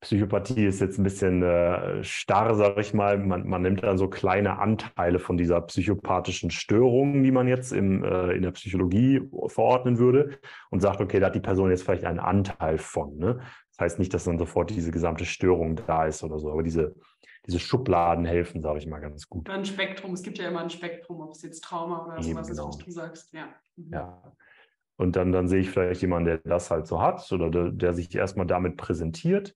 [SPEAKER 3] Psychopathie ist jetzt ein bisschen äh, starr, sage ich mal. Man, man, nimmt dann so kleine Anteile von dieser psychopathischen Störung, die man jetzt im, äh, in der Psychologie verordnen würde und sagt, okay, da hat die Person jetzt vielleicht einen Anteil von. Ne? Das heißt nicht, dass dann sofort diese gesamte Störung da ist oder so, aber diese diese Schubladen helfen, sage ich mal ganz gut.
[SPEAKER 2] Ein Spektrum, es gibt ja immer ein Spektrum, ob es jetzt Trauma oder Eben, sowas genau. ist, was du sagst. Ja.
[SPEAKER 3] Mhm. ja. Und dann, dann sehe ich vielleicht jemanden, der das halt so hat oder der, der sich erstmal damit präsentiert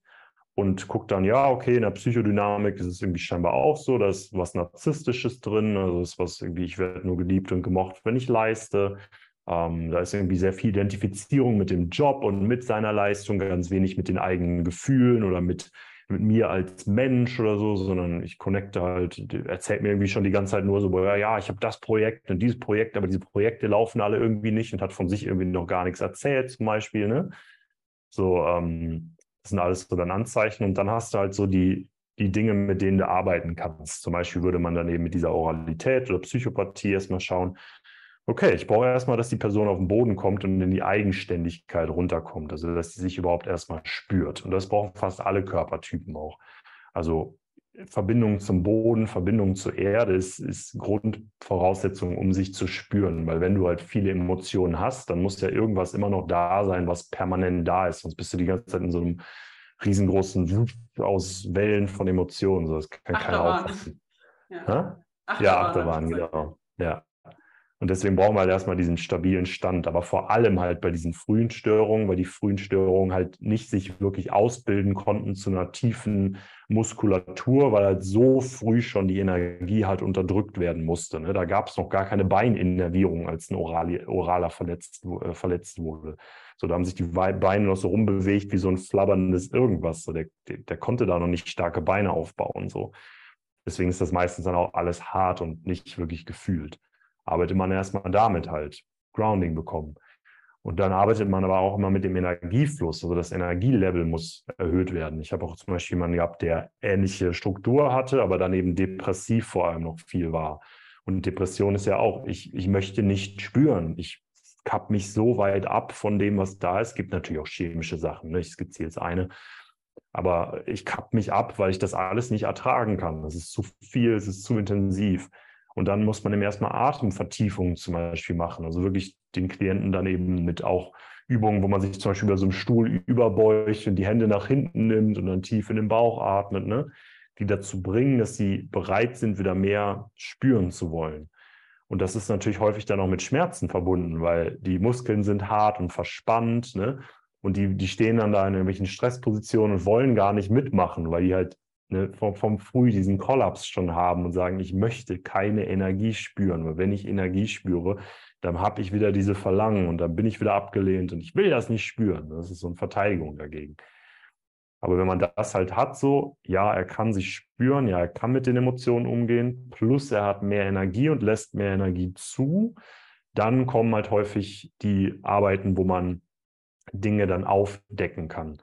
[SPEAKER 3] und guckt dann, ja, okay, in der Psychodynamik ist es irgendwie scheinbar auch so, da ist was Narzisstisches drin, also ist was irgendwie, ich werde nur geliebt und gemocht, wenn ich leiste. Ähm, da ist irgendwie sehr viel Identifizierung mit dem Job und mit seiner Leistung, ganz wenig mit den eigenen Gefühlen oder mit mit mir als Mensch oder so, sondern ich connecte halt, erzählt mir irgendwie schon die ganze Zeit nur so, ja, ja ich habe das Projekt und dieses Projekt, aber diese Projekte laufen alle irgendwie nicht und hat von sich irgendwie noch gar nichts erzählt, zum Beispiel, ne? So, ähm, das sind alles so dann Anzeichen und dann hast du halt so die, die Dinge, mit denen du arbeiten kannst. Zum Beispiel würde man dann eben mit dieser Oralität oder Psychopathie erstmal schauen, okay, ich brauche erstmal, dass die Person auf den Boden kommt und in die Eigenständigkeit runterkommt, also dass sie sich überhaupt erstmal spürt. Und das brauchen fast alle Körpertypen auch. Also Verbindung zum Boden, Verbindung zur Erde ist, ist Grundvoraussetzung, um sich zu spüren. Weil wenn du halt viele Emotionen hast, dann muss ja irgendwas immer noch da sein, was permanent da ist. Sonst bist du die ganze Zeit in so einem riesengroßen Wut aus Wellen von Emotionen. So, das kann keiner auffassen. Ja, Achterbahn, ja, Achterbahn genau. Ja. Und deswegen brauchen wir halt erstmal diesen stabilen Stand, aber vor allem halt bei diesen frühen Störungen, weil die frühen Störungen halt nicht sich wirklich ausbilden konnten zu einer tiefen Muskulatur, weil halt so früh schon die Energie halt unterdrückt werden musste. Ne? Da gab es noch gar keine Beininnervierung, als ein Orali, Oraler verletzt, äh, verletzt wurde. So, da haben sich die Beine noch so rumbewegt wie so ein flabberndes Irgendwas. So, der, der, konnte da noch nicht starke Beine aufbauen. So. Deswegen ist das meistens dann auch alles hart und nicht wirklich gefühlt arbeitet man erstmal damit halt, Grounding bekommen. Und dann arbeitet man aber auch immer mit dem Energiefluss. Also das Energielevel muss erhöht werden. Ich habe auch zum Beispiel jemanden gehabt, der ähnliche Struktur hatte, aber daneben depressiv vor allem noch viel war. Und Depression ist ja auch, ich, ich möchte nicht spüren. Ich kapp mich so weit ab von dem, was da ist. Es gibt natürlich auch chemische Sachen. Ne? Ich skizziere jetzt eine. Aber ich kapp mich ab, weil ich das alles nicht ertragen kann. Das ist zu viel, es ist zu intensiv. Und dann muss man eben erstmal Atemvertiefungen zum Beispiel machen. Also wirklich den Klienten dann eben mit auch Übungen, wo man sich zum Beispiel über so einem Stuhl überbeugt und die Hände nach hinten nimmt und dann tief in den Bauch atmet, ne? die dazu bringen, dass sie bereit sind, wieder mehr spüren zu wollen. Und das ist natürlich häufig dann auch mit Schmerzen verbunden, weil die Muskeln sind hart und verspannt, ne? Und die, die stehen dann da in irgendwelchen Stresspositionen und wollen gar nicht mitmachen, weil die halt ne, vom, vom Früh diesen Kollaps schon haben und sagen, ich möchte keine Energie spüren. Weil wenn ich Energie spüre, dann habe ich wieder diese Verlangen und dann bin ich wieder abgelehnt und ich will das nicht spüren. Das ist so eine Verteidigung dagegen. Aber wenn man das halt hat, so, ja, er kann sich spüren, ja, er kann mit den Emotionen umgehen, plus er hat mehr Energie und lässt mehr Energie zu, dann kommen halt häufig die Arbeiten, wo man Dinge dann aufdecken kann.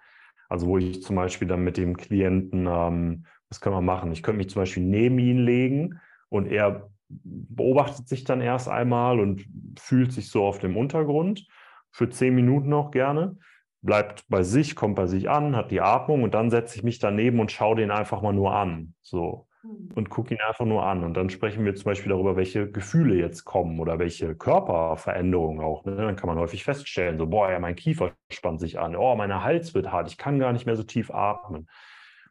[SPEAKER 3] Also wo ich zum Beispiel dann mit dem Klienten, ähm, was können wir machen? Ich könnte mich zum Beispiel neben ihn legen und er beobachtet sich dann erst einmal und fühlt sich so auf dem Untergrund für zehn Minuten noch gerne, bleibt bei sich, kommt bei sich an, hat die Atmung und dann setze ich mich daneben und schaue den einfach mal nur an. So. Mhm. und gucke ihn einfach nur an. Und dann sprechen wir zum Beispiel darüber, welche Gefühle jetzt kommen oder welche Körperveränderungen auch. Ne? Dann kann man häufig feststellen, so, boah, ja, mein Kiefer spannt sich an, oh, mein Hals wird hart, ich kann gar nicht mehr so tief atmen.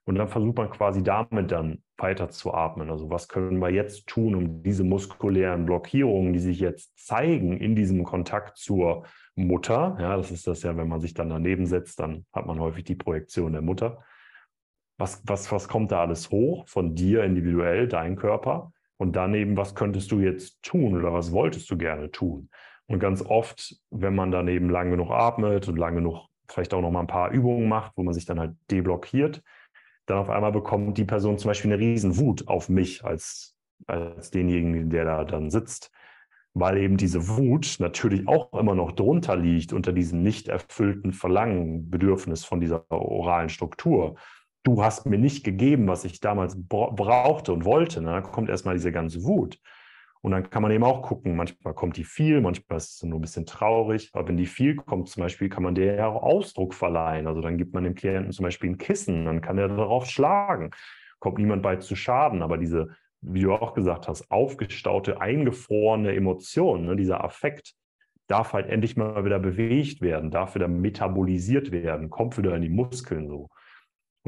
[SPEAKER 3] Und dann versucht man quasi damit dann weiter zu atmen. Also was können wir jetzt tun, um diese muskulären Blockierungen, die sich jetzt zeigen in diesem Kontakt zur Mutter, ja, das ist das ja, wenn man sich dann daneben setzt, dann hat man häufig die Projektion der Mutter was, was, was kommt da alles hoch von dir individuell, dein Körper? Und dann eben, was könntest du jetzt tun oder was wolltest du gerne tun? Und ganz oft, wenn man dann eben lang genug atmet und lang genug vielleicht auch noch mal ein paar Übungen macht, wo man sich dann halt deblockiert, dann auf einmal bekommt die Person zum Beispiel eine Riesenwut auf mich als, als denjenigen, der da dann sitzt, weil eben diese Wut natürlich auch immer noch drunter liegt unter diesem nicht erfüllten Verlangen, Bedürfnis von dieser oralen Struktur du hast mir nicht gegeben, was ich damals brauchte und wollte. Ne? Da kommt erstmal diese ganze Wut. Und dann kann man eben auch gucken, manchmal kommt die viel, manchmal ist es nur ein bisschen traurig. Aber wenn die viel kommt, zum Beispiel, kann man der ja auch Ausdruck verleihen. Also dann gibt man dem Klienten zum Beispiel ein Kissen, dann kann er darauf schlagen. Kommt niemand bei zu Schaden. Aber diese, wie du auch gesagt hast, aufgestaute, eingefrorene Emotion, ne, dieser Affekt, darf halt endlich mal wieder bewegt werden, darf wieder metabolisiert werden, kommt wieder in die Muskeln so.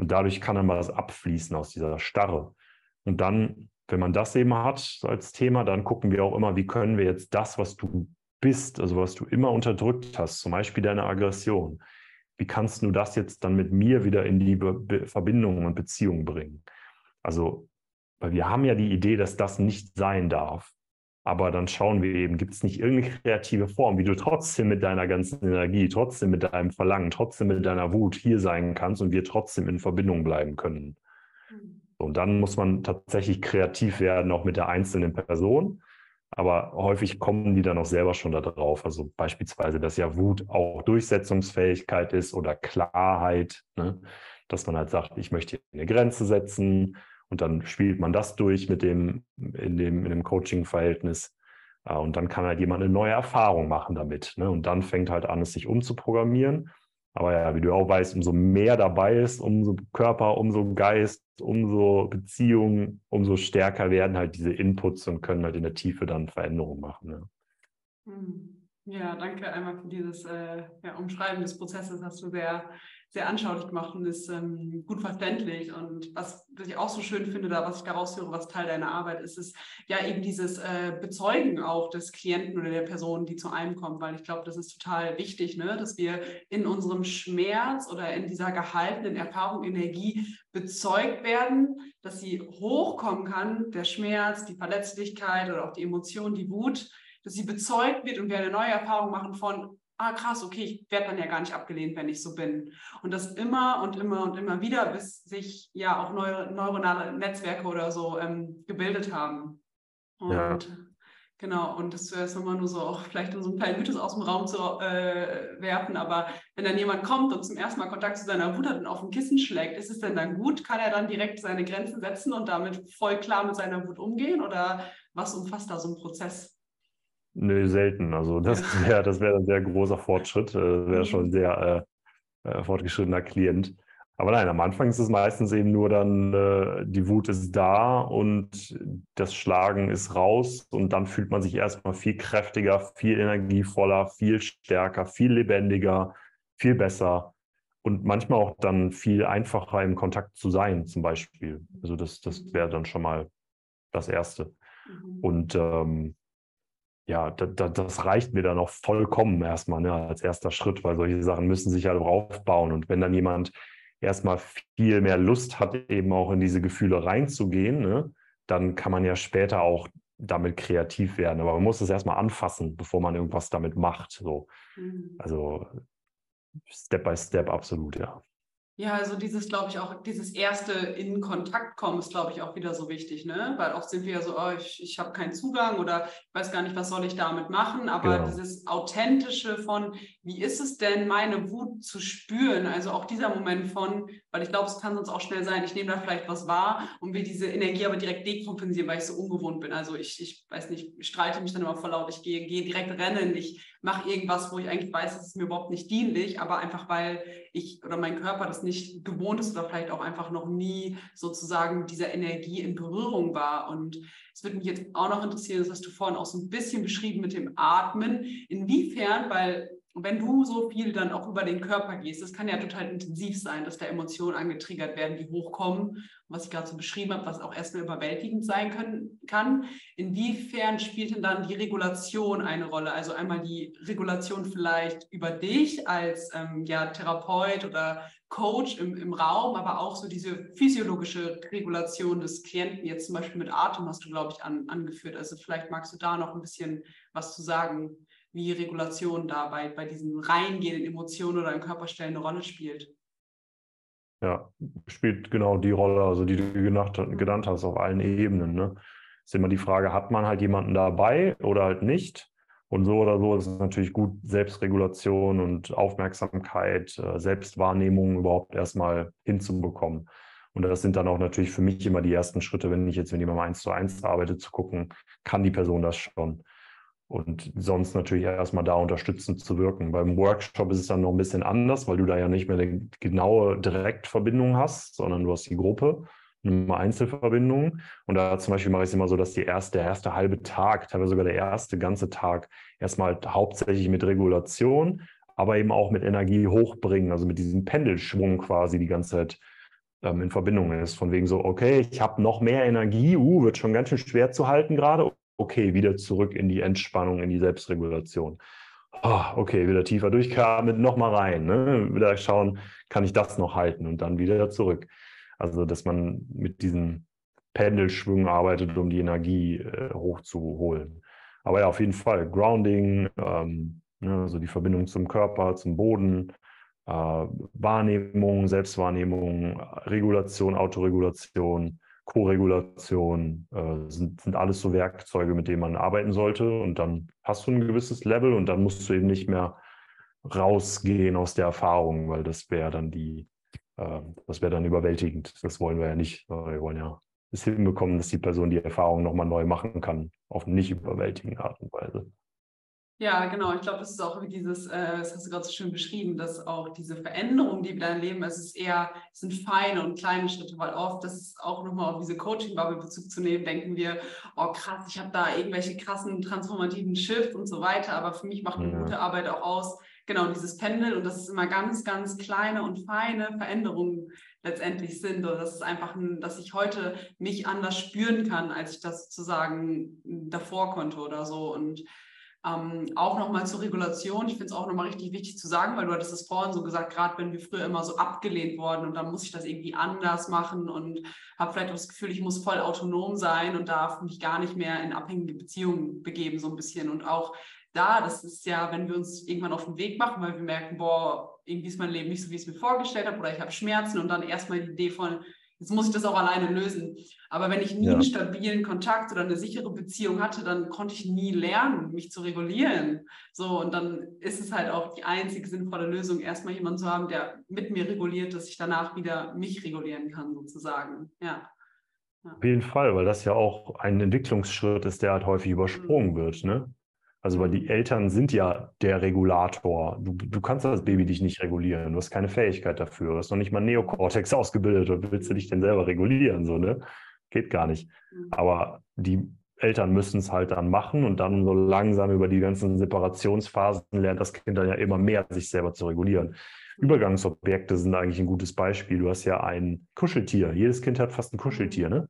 [SPEAKER 3] Und dadurch kann dann mal das abfließen aus dieser Starre. Und dann, wenn man das eben hat als Thema, dann gucken wir auch immer, wie können wir jetzt das, was du bist, also was du immer unterdrückt hast, zum Beispiel deine Aggression, wie kannst du das jetzt dann mit mir wieder in die Be Verbindung und Beziehung bringen? Also, weil wir haben ja die Idee, dass das nicht sein darf. Aber dann schauen wir eben, gibt es nicht irgendeine kreative Form, wie du trotzdem mit deiner ganzen Energie, trotzdem mit deinem Verlangen, trotzdem mit deiner Wut hier sein kannst und wir trotzdem in Verbindung bleiben können. Mhm. Und dann muss man tatsächlich kreativ werden, auch mit der einzelnen Person. Aber häufig kommen die dann auch selber schon da drauf. Also beispielsweise, dass ja Wut auch Durchsetzungsfähigkeit ist oder Klarheit. Ne? dass man halt sagt, ich möchte hier eine Grenze setzen und dann spielt man das durch mit dem, in dem, in dem Coaching-Verhältnis. Äh, und dann kann halt jemand eine neue Erfahrung machen damit. Ne? Und dann fängt halt an, es sich umzuprogrammieren. Aber ja, wie du auch weißt, umso mehr dabei ist, umso Körper, umso Geist, umso Beziehungen, umso stärker werden halt diese Inputs und können halt in der Tiefe dann Veränderungen machen. Ne?
[SPEAKER 2] Ja, danke einmal für dieses äh, ja, Umschreiben des Prozesses. Hast du sehr, sehr anschaulich gemacht und ist ähm, gut verständlich. Und was, was, ich auch so schön finde, da was ich daraus höre, was Teil deiner Arbeit ist, ist ja eben dieses äh, Bezeugen auch des Klienten oder der Person, die zu einem kommt, weil ich glaube, das ist total wichtig, ne? dass wir in unserem Schmerz oder in dieser gehaltenen Erfahrung Energie bezeugt werden, dass sie hochkommen kann, der Schmerz, die Verletzlichkeit oder auch die Emotion, die Wut dass sie bezeugt wird und wir eine neue Erfahrung machen von, ah krass, okay, ich werde dann ja gar nicht abgelehnt, wenn ich so bin. Und das immer und immer und immer wieder, bis sich ja auch neue neuronale Netzwerke oder so ähm, gebildet haben. Und ja. genau, und das wäre jetzt nochmal nur so auch vielleicht um so einen kleinen Mythos aus dem Raum zu äh, werfen, aber wenn dann jemand kommt und zum ersten Mal Kontakt zu seiner Wut hat und auf ein Kissen schlägt, ist es denn dann gut? Kann er dann direkt seine Grenzen setzen und damit voll klar mit seiner Wut umgehen? Oder was umfasst da so ein Prozess?
[SPEAKER 3] Nö, selten. Also das wäre das wär ein sehr großer Fortschritt. Das wäre schon ein mhm. sehr äh, äh, fortgeschrittener Klient. Aber nein, am Anfang ist es meistens eben nur dann, äh, die Wut ist da und das Schlagen ist raus und dann fühlt man sich erstmal viel kräftiger, viel energievoller, viel stärker, viel lebendiger, viel besser und manchmal auch dann viel einfacher im Kontakt zu sein, zum Beispiel. Also das, das wäre dann schon mal das Erste. Mhm. Und ähm, ja, da, da, das reicht mir dann auch vollkommen erstmal ne, als erster Schritt, weil solche Sachen müssen sich ja aufbauen. Und wenn dann jemand erstmal viel mehr Lust hat, eben auch in diese Gefühle reinzugehen, ne, dann kann man ja später auch damit kreativ werden. Aber man muss es erstmal anfassen, bevor man irgendwas damit macht. So. Mhm. Also Step by Step absolut, ja.
[SPEAKER 2] Ja, also dieses, glaube ich, auch dieses erste in Kontakt kommen ist, glaube ich, auch wieder so wichtig, ne? Weil oft sind wir ja so, oh, ich, ich habe keinen Zugang oder ich weiß gar nicht, was soll ich damit machen. Aber genau. dieses Authentische von, wie ist es denn, meine Wut zu spüren? Also auch dieser Moment von, weil ich glaube, es kann sonst auch schnell sein, ich nehme da vielleicht was wahr und will diese Energie aber direkt dekompensieren, weil ich so ungewohnt bin. Also ich, ich weiß nicht, ich streite mich dann immer voll laut, ich gehe, gehe direkt rennen, ich mache irgendwas, wo ich eigentlich weiß, es ist mir überhaupt nicht dienlich, aber einfach weil ich oder mein Körper das nicht gewohnt ist oder vielleicht auch einfach noch nie sozusagen dieser Energie in Berührung war. Und es würde mich jetzt auch noch interessieren, das hast du vorhin auch so ein bisschen beschrieben mit dem Atmen. Inwiefern, weil und wenn du so viel dann auch über den Körper gehst, das kann ja total intensiv sein, dass da Emotionen angetriggert werden, die hochkommen, was ich gerade so beschrieben habe, was auch erstmal überwältigend sein können, kann. Inwiefern spielt denn dann die Regulation eine Rolle? Also einmal die Regulation vielleicht über dich als ähm, ja, Therapeut oder Coach im, im Raum, aber auch so diese physiologische Regulation des Klienten, jetzt zum Beispiel mit Atem hast du, glaube ich, an, angeführt. Also vielleicht magst du da noch ein bisschen was zu sagen wie Regulation dabei bei diesen reingehenden Emotionen oder im Körperstellen eine Rolle spielt.
[SPEAKER 3] Ja, spielt genau die Rolle, also die du genannt, genannt hast, auf allen Ebenen. Ne? Ist immer die Frage, hat man halt jemanden dabei oder halt nicht? Und so oder so ist es natürlich gut, Selbstregulation und Aufmerksamkeit, äh, Selbstwahrnehmung überhaupt erstmal hinzubekommen. Und das sind dann auch natürlich für mich immer die ersten Schritte, wenn ich jetzt mit jemandem eins zu eins arbeite, zu gucken, kann die Person das schon? Und sonst natürlich erstmal da unterstützend zu wirken. Beim Workshop ist es dann noch ein bisschen anders, weil du da ja nicht mehr eine genaue Direktverbindung hast, sondern du hast die Gruppe, eine Einzelverbindung. Und da zum Beispiel mache ich es immer so, dass die erste, der erste halbe Tag, teilweise sogar der erste ganze Tag, erstmal hauptsächlich mit Regulation, aber eben auch mit Energie hochbringen, also mit diesem Pendelschwung quasi die ganze Zeit ähm, in Verbindung ist. Von wegen so, okay, ich habe noch mehr Energie, uh, wird schon ganz schön schwer zu halten gerade okay, wieder zurück in die Entspannung, in die Selbstregulation. Oh, okay, wieder tiefer durchkamen, nochmal rein. Ne? Wieder schauen, kann ich das noch halten und dann wieder zurück. Also, dass man mit diesen Pendelschwüngen arbeitet, um die Energie äh, hochzuholen. Aber ja, auf jeden Fall Grounding, ähm, ne, also die Verbindung zum Körper, zum Boden, äh, Wahrnehmung, Selbstwahrnehmung, Regulation, Autoregulation, Koregulation äh, sind, sind alles so Werkzeuge, mit denen man arbeiten sollte. Und dann hast du ein gewisses Level und dann musst du eben nicht mehr rausgehen aus der Erfahrung, weil das wäre dann die, äh, das wäre dann überwältigend. Das wollen wir ja nicht. Wir wollen ja es hinbekommen, dass die Person die Erfahrung nochmal neu machen kann, auf nicht überwältigende Art und Weise.
[SPEAKER 2] Ja, genau. Ich glaube, das ist auch wie dieses, äh, das hast du gerade so schön beschrieben, dass auch diese Veränderungen, die wir dann leben, es ist eher, es sind feine und kleine Schritte, weil oft, das ist auch nochmal auf diese Coaching-Bubble Bezug zu nehmen, denken wir, oh krass, ich habe da irgendwelche krassen transformativen Shift und so weiter, aber für mich macht eine ja. gute Arbeit auch aus, genau dieses Pendel und das ist immer ganz, ganz kleine und feine Veränderungen letztendlich sind oder das ist einfach, ein, dass ich heute mich anders spüren kann, als ich das sozusagen davor konnte oder so und ähm, auch nochmal zur Regulation. Ich finde es auch nochmal richtig wichtig zu sagen, weil du hattest es vorhin so gesagt, gerade wenn wir früher immer so abgelehnt wurden und dann muss ich das irgendwie anders machen und habe vielleicht auch das Gefühl, ich muss voll autonom sein und darf mich gar nicht mehr in abhängige Beziehungen begeben, so ein bisschen. Und auch da, das ist ja, wenn wir uns irgendwann auf den Weg machen, weil wir merken, boah, irgendwie ist mein Leben nicht so, wie ich es mir vorgestellt habe oder ich habe Schmerzen und dann erstmal die Idee von, Jetzt muss ich das auch alleine lösen. Aber wenn ich nie ja. einen stabilen Kontakt oder eine sichere Beziehung hatte, dann konnte ich nie lernen, mich zu regulieren. So, und dann ist es halt auch die einzige sinnvolle Lösung, erstmal jemanden zu haben, der mit mir reguliert, dass ich danach wieder mich regulieren kann, sozusagen. Ja.
[SPEAKER 3] ja. Auf jeden Fall, weil das ja auch ein Entwicklungsschritt ist, der halt häufig übersprungen mhm. wird. Ne? Also, weil die Eltern sind ja der Regulator. Du, du kannst das Baby dich nicht regulieren. Du hast keine Fähigkeit dafür. Du hast noch nicht mal Neokortex ausgebildet und willst du dich denn selber regulieren? So, ne? Geht gar nicht. Mhm. Aber die Eltern müssen es halt dann machen und dann so langsam über die ganzen Separationsphasen lernt das Kind dann ja immer mehr, sich selber zu regulieren. Mhm. Übergangsobjekte sind eigentlich ein gutes Beispiel. Du hast ja ein Kuscheltier. Jedes Kind hat fast ein Kuscheltier, ne?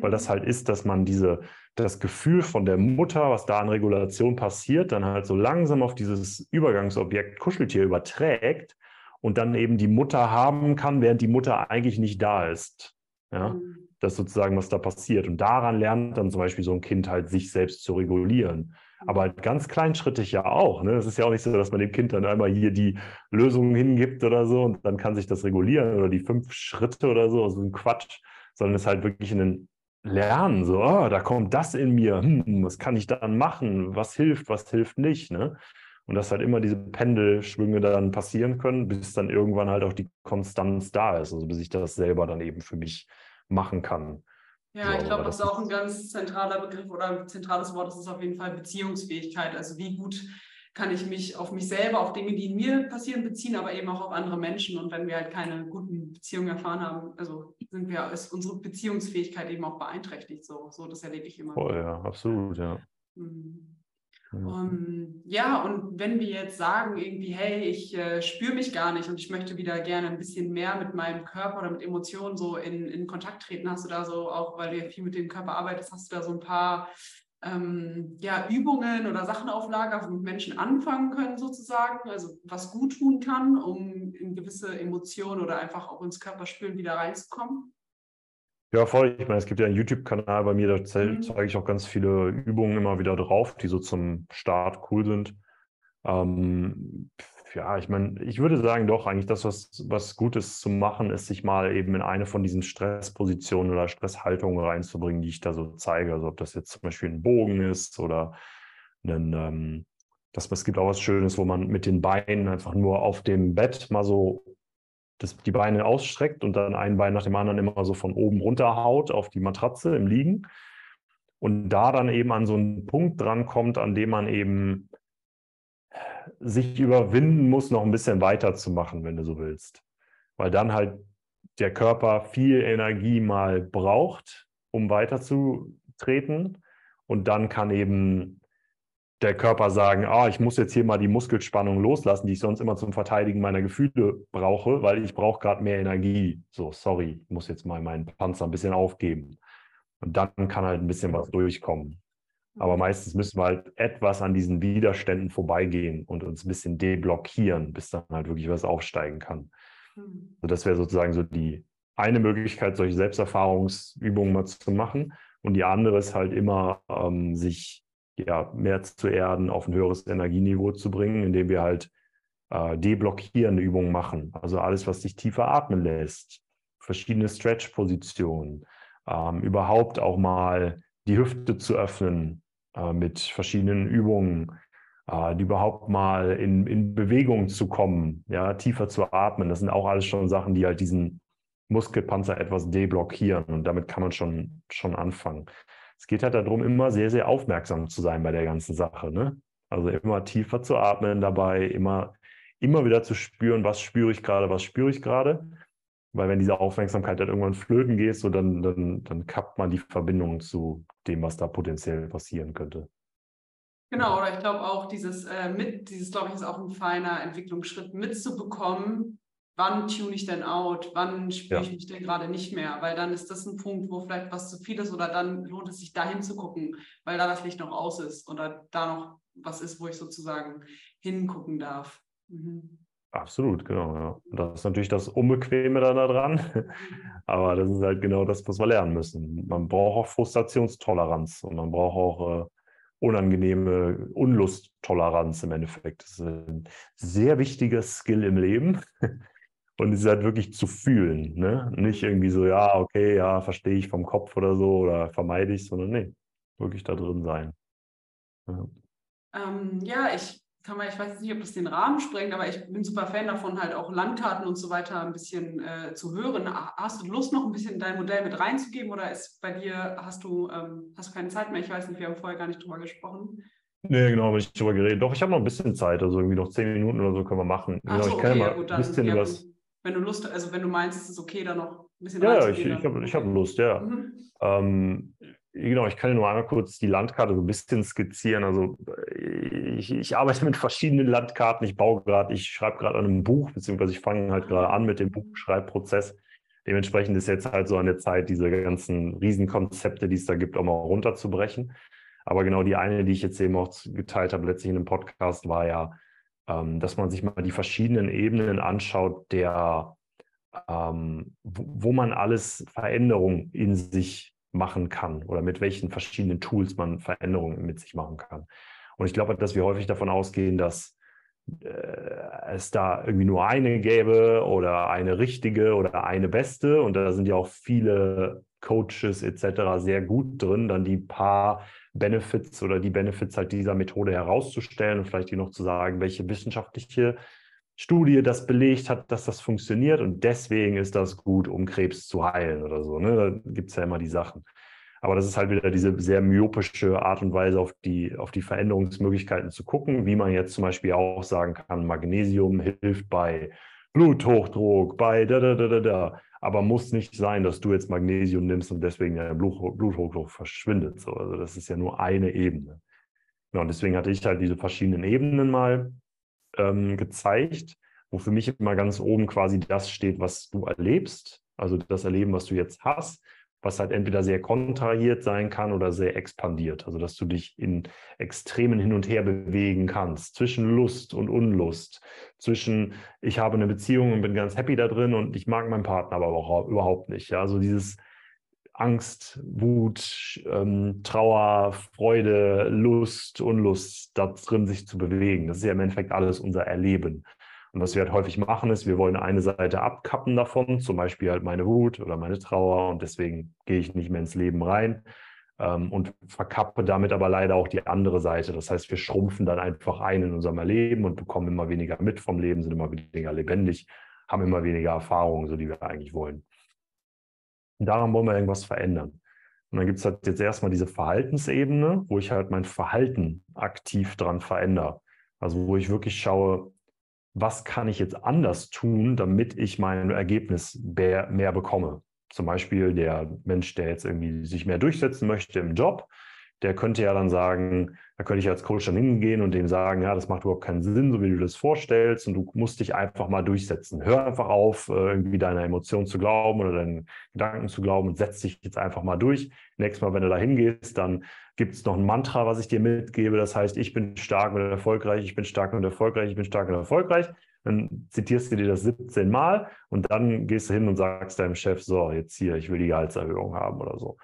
[SPEAKER 3] Weil das halt ist, dass man diese das Gefühl von der Mutter, was da an Regulation passiert, dann halt so langsam auf dieses Übergangsobjekt Kuscheltier überträgt und dann eben die Mutter haben kann, während die Mutter eigentlich nicht da ist. Ja, mhm. das ist sozusagen, was da passiert. Und daran lernt dann zum Beispiel so ein Kind halt, sich selbst zu regulieren. Aber halt ganz kleinschrittig ja auch. Ne? Es ist ja auch nicht so, dass man dem Kind dann einmal hier die Lösungen hingibt oder so und dann kann sich das regulieren oder die fünf Schritte oder so, so ein Quatsch, sondern es ist halt wirklich ein lernen, so, oh, da kommt das in mir, hm, was kann ich dann machen, was hilft, was hilft nicht, ne? Und dass halt immer diese Pendelschwünge dann passieren können, bis dann irgendwann halt auch die Konstanz da ist, also bis ich das selber dann eben für mich machen kann.
[SPEAKER 2] Ja, so, ich glaube, das ist auch ein ganz zentraler Begriff oder ein zentrales Wort, das ist auf jeden Fall Beziehungsfähigkeit. Also wie gut kann ich mich auf mich selber, auf Dinge, die in mir passieren, beziehen, aber eben auch auf andere Menschen. Und wenn wir halt keine guten Beziehungen erfahren haben, also sind wir, ist unsere Beziehungsfähigkeit eben auch beeinträchtigt. So, so das erlebe ich immer.
[SPEAKER 3] Oh ja, absolut, ja.
[SPEAKER 2] Mhm. Um, ja, und wenn wir jetzt sagen, irgendwie, hey, ich äh, spüre mich gar nicht und ich möchte wieder gerne ein bisschen mehr mit meinem Körper oder mit Emotionen so in, in Kontakt treten, hast du da so, auch weil du ja viel mit dem Körper arbeitest, hast du da so ein paar ähm, ja, Übungen oder Sachen auflagern, womit Menschen anfangen können sozusagen, also was gut tun kann, um in gewisse Emotionen oder einfach auch ins Körperspüren wieder reinzukommen?
[SPEAKER 3] Ja, voll. Ich meine, es gibt ja einen YouTube-Kanal bei mir, da mhm. zeige ich auch ganz viele Übungen immer wieder drauf, die so zum Start cool sind. Ähm, ja, ich meine, ich würde sagen, doch, eigentlich das, was, was gut ist zu machen, ist, sich mal eben in eine von diesen Stresspositionen oder Stresshaltungen reinzubringen, die ich da so zeige. Also ob das jetzt zum Beispiel ein Bogen ist oder ein, ähm, das, es gibt auch was Schönes, wo man mit den Beinen einfach nur auf dem Bett mal so das, die Beine ausstreckt und dann ein Bein nach dem anderen immer so von oben runterhaut auf die Matratze im Liegen. Und da dann eben an so einen Punkt drankommt, an dem man eben sich überwinden muss, noch ein bisschen weiterzumachen, wenn du so willst. Weil dann halt der Körper viel Energie mal braucht, um weiterzutreten. Und dann kann eben der Körper sagen, ah, ich muss jetzt hier mal die Muskelspannung loslassen, die ich sonst immer zum Verteidigen meiner Gefühle brauche, weil ich brauche gerade mehr Energie. So, sorry, ich muss jetzt mal meinen Panzer ein bisschen aufgeben. Und dann kann halt ein bisschen was durchkommen. Aber meistens müssen wir halt etwas an diesen Widerständen vorbeigehen und uns ein bisschen deblockieren, bis dann halt wirklich was aufsteigen kann. Mhm. Also das wäre sozusagen so die eine Möglichkeit, solche Selbsterfahrungsübungen mal zu machen. Und die andere ist halt immer, ähm, sich ja, mehr zu erden, auf ein höheres Energieniveau zu bringen, indem wir halt äh, deblockierende Übungen machen. Also alles, was dich tiefer atmen lässt, verschiedene Stretch-Positionen, ähm, überhaupt auch mal die Hüfte zu öffnen, äh, mit verschiedenen Übungen, äh, überhaupt mal in, in Bewegung zu kommen, ja, tiefer zu atmen. Das sind auch alles schon Sachen, die halt diesen Muskelpanzer etwas deblockieren und damit kann man schon, schon anfangen. Es geht halt darum, immer sehr, sehr aufmerksam zu sein bei der ganzen Sache. Ne? Also immer tiefer zu atmen dabei, immer, immer wieder zu spüren, was spüre ich gerade, was spüre ich gerade. Weil wenn diese Aufmerksamkeit dann irgendwann flöten geht, so dann, dann, dann kappt man die Verbindung zu dem, was da potenziell passieren könnte.
[SPEAKER 2] Genau, oder ich glaube auch dieses äh, mit, dieses glaube ich ist auch ein feiner Entwicklungsschritt mitzubekommen, wann tune ich denn out, wann spüre ja. ich mich denn gerade nicht mehr, weil dann ist das ein Punkt, wo vielleicht was zu viel ist oder dann lohnt es sich da hinzugucken, weil da das Licht noch aus ist oder da noch was ist, wo ich sozusagen hingucken darf. Mhm.
[SPEAKER 3] Absolut, genau. Ja. Das ist natürlich das Unbequeme da dran, aber das ist halt genau das, was wir lernen müssen. Man braucht auch Frustrationstoleranz und man braucht auch äh, unangenehme Unlusttoleranz im Endeffekt. Das ist ein sehr wichtiger Skill im Leben. Und es ist halt wirklich zu fühlen. Ne? Nicht irgendwie so, ja, okay, ja, verstehe ich vom Kopf oder so oder vermeide ich, sondern nee, wirklich da drin sein.
[SPEAKER 2] Ja, ähm, ja ich kann mal, ich weiß nicht, ob das den Rahmen sprengt, aber ich bin super Fan davon, halt auch Landkarten und so weiter ein bisschen äh, zu hören. Hast du Lust, noch ein bisschen dein Modell mit reinzugeben oder ist bei dir, hast du, ähm, hast du keine Zeit mehr? Ich weiß nicht, wir haben vorher gar nicht drüber gesprochen.
[SPEAKER 3] Nee, genau, habe ich drüber geredet. Doch, ich habe noch ein bisschen Zeit, also irgendwie noch zehn Minuten oder so können wir machen.
[SPEAKER 2] Ach
[SPEAKER 3] genau,
[SPEAKER 2] so,
[SPEAKER 3] ich kann
[SPEAKER 2] okay,
[SPEAKER 3] ja
[SPEAKER 2] mal gut, dann, ein bisschen ja, was. Wenn du Lust, also wenn du meinst, es ist okay, da noch ein bisschen
[SPEAKER 3] Ja, ja ich, ich habe hab Lust, ja. Mhm. Ähm, Genau, ich kann nur einmal kurz die Landkarte so ein bisschen skizzieren. Also ich, ich arbeite mit verschiedenen Landkarten. Ich baue gerade, ich schreibe gerade an einem Buch, beziehungsweise ich fange halt gerade an mit dem Buchschreibprozess. Dementsprechend ist jetzt halt so an der Zeit, diese ganzen Riesenkonzepte, die es da gibt, auch mal runterzubrechen. Aber genau die eine, die ich jetzt eben auch geteilt habe, letztlich in einem Podcast, war ja, ähm, dass man sich mal die verschiedenen Ebenen anschaut, der, ähm, wo, wo man alles Veränderungen in sich machen kann oder mit welchen verschiedenen Tools man Veränderungen mit sich machen kann. Und ich glaube, dass wir häufig davon ausgehen, dass äh, es da irgendwie nur eine gäbe oder eine richtige oder eine beste. Und da sind ja auch viele Coaches etc. sehr gut drin, dann die paar Benefits oder die Benefits halt dieser Methode herauszustellen und vielleicht die noch zu sagen, welche wissenschaftliche Studie das belegt hat, dass das funktioniert und deswegen ist das gut, um Krebs zu heilen oder so. Ne? Da gibt es ja immer die Sachen. Aber das ist halt wieder diese sehr myopische Art und Weise, auf die, auf die Veränderungsmöglichkeiten zu gucken, wie man jetzt zum Beispiel auch sagen kann, Magnesium hilft bei Bluthochdruck, bei da, da, da, da, da. Aber muss nicht sein, dass du jetzt Magnesium nimmst und deswegen der Bluthochdruck verschwindet. So, also das ist ja nur eine Ebene. Ja, und deswegen hatte ich halt diese verschiedenen Ebenen mal ähm, gezeigt, wo für mich immer ganz oben quasi das steht, was du erlebst, also das Erleben, was du jetzt hast, was halt entweder sehr kontrahiert sein kann oder sehr expandiert. Also dass du dich in Extremen hin und her bewegen kannst, zwischen Lust und Unlust, zwischen ich habe eine Beziehung und bin ganz happy da drin und ich mag meinen Partner aber überhaupt nicht. Ja? Also dieses Angst, Wut, ähm, Trauer, Freude, Lust, Unlust, da drin sich zu bewegen. Das ist ja im Endeffekt alles unser Erleben. Und was wir halt häufig machen, ist, wir wollen eine Seite abkappen davon, zum Beispiel halt meine Wut oder meine Trauer und deswegen gehe ich nicht mehr ins Leben rein ähm, und verkappe damit aber leider auch die andere Seite. Das heißt, wir schrumpfen dann einfach ein in unserem Erleben und bekommen immer weniger mit vom Leben, sind immer weniger lebendig, haben immer weniger Erfahrungen, so die wir eigentlich wollen. Und daran wollen wir irgendwas verändern. Und dann gibt es halt jetzt erstmal diese Verhaltensebene, wo ich halt mein Verhalten aktiv dran verändere. Also wo ich wirklich schaue, was kann ich jetzt anders tun, damit ich mein Ergebnis mehr, mehr bekomme. Zum Beispiel der Mensch, der jetzt irgendwie sich mehr durchsetzen möchte im Job, der könnte ja dann sagen, da könnte ich als Coach dann hingehen und dem sagen, ja, das macht überhaupt keinen Sinn, so wie du das vorstellst und du musst dich einfach mal durchsetzen. Hör einfach auf, äh, irgendwie deiner Emotion zu glauben oder deinen Gedanken zu glauben und setz dich jetzt einfach mal durch. Nächstes Mal, wenn du da hingehst, dann gibt es noch ein Mantra, was ich dir mitgebe. Das heißt, ich bin stark und erfolgreich, ich bin stark und erfolgreich, ich bin stark und erfolgreich. Dann zitierst du dir das 17 Mal und dann gehst du hin und sagst deinem Chef, so, jetzt hier, ich will die Gehaltserhöhung haben oder so.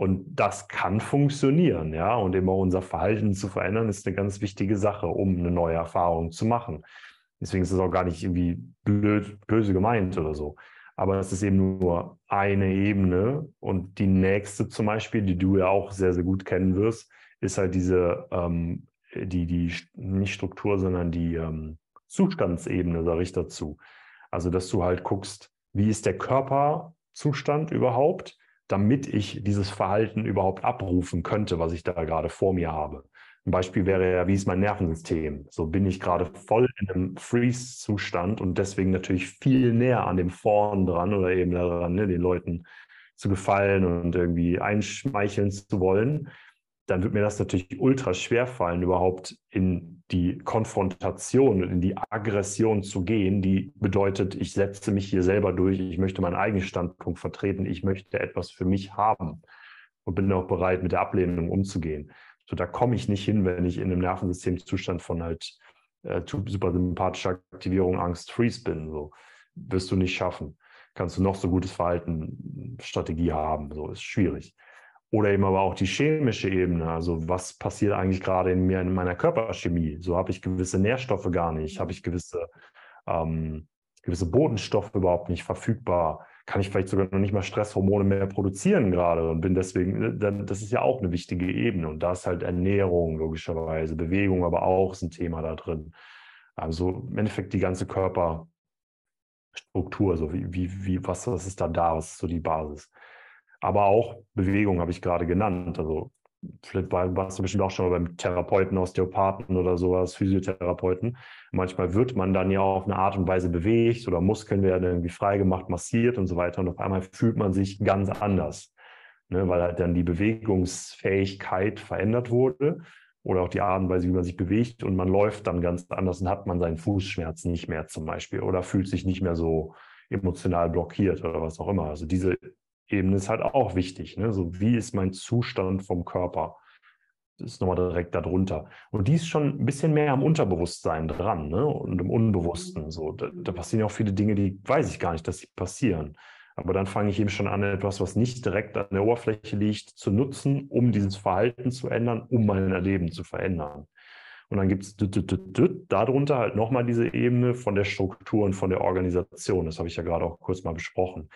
[SPEAKER 3] Und das kann funktionieren, ja. Und immer unser Verhalten zu verändern, ist eine ganz wichtige Sache, um eine neue Erfahrung zu machen. Deswegen ist es auch gar nicht irgendwie blöd, böse gemeint oder so. Aber es ist eben nur eine Ebene. Und die nächste zum Beispiel, die du ja auch sehr, sehr gut kennen wirst, ist halt diese ähm, die, die nicht Struktur, sondern die ähm, Zustandsebene, sage ich dazu. Also, dass du halt guckst, wie ist der Körperzustand überhaupt, damit ich dieses Verhalten überhaupt abrufen könnte, was ich da gerade vor mir habe. Ein Beispiel wäre ja, wie ist mein Nervensystem? So bin ich gerade voll in einem Freeze-Zustand und deswegen natürlich viel näher an dem Vorn dran oder eben daran, ne, den Leuten zu gefallen und irgendwie einschmeicheln zu wollen dann wird mir das natürlich ultra schwer fallen, überhaupt in die Konfrontation und in die Aggression zu gehen, die bedeutet, ich setze mich hier selber durch, ich möchte meinen eigenen Standpunkt vertreten, ich möchte etwas für mich haben und bin auch bereit, mit der Ablehnung umzugehen. So, da komme ich nicht hin, wenn ich in einem Nervensystemzustand von halt äh, super sympathischer Aktivierung, Angst, Freeze bin. So wirst du nicht schaffen. Kannst du noch so gutes Verhalten, Strategie haben. So ist schwierig. Oder eben aber auch die chemische Ebene. Also was passiert eigentlich gerade in mir, in meiner Körperchemie? So habe ich gewisse Nährstoffe gar nicht, habe ich gewisse, ähm, gewisse Bodenstoffe überhaupt nicht verfügbar? Kann ich vielleicht sogar noch nicht mal Stresshormone mehr produzieren gerade und bin deswegen, äh, das ist ja auch eine wichtige Ebene. Und da ist halt Ernährung logischerweise, Bewegung aber auch ist ein Thema da drin. Also im Endeffekt die ganze Körperstruktur, so wie, wie, wie was, was ist da da, was ist so die Basis aber auch Bewegung habe ich gerade genannt. Also vielleicht warst du bestimmt auch schon mal beim Therapeuten, Osteopathen oder sowas, Physiotherapeuten. Manchmal wird man dann ja auf eine Art und Weise bewegt oder Muskeln werden irgendwie freigemacht, massiert und so weiter. Und auf einmal fühlt man sich ganz anders, ne, weil halt dann die Bewegungsfähigkeit verändert wurde oder auch die Art und Weise, wie man sich bewegt und man läuft dann ganz anders und hat man seinen Fußschmerz nicht mehr zum Beispiel oder fühlt sich nicht mehr so emotional blockiert oder was auch immer. Also diese Ebene ist halt auch wichtig. Ne? So, wie ist mein Zustand vom Körper? Das ist nochmal direkt darunter. Und die ist schon ein bisschen mehr am Unterbewusstsein dran ne? und im Unbewussten. So, da, da passieren ja auch viele Dinge, die weiß ich gar nicht, dass sie passieren. Aber dann fange ich eben schon an, etwas, was nicht direkt an der Oberfläche liegt, zu nutzen, um dieses Verhalten zu ändern, um mein Erleben zu verändern. Und dann gibt es darunter halt nochmal diese Ebene von der Struktur und von der Organisation. Das habe ich ja gerade auch kurz mal besprochen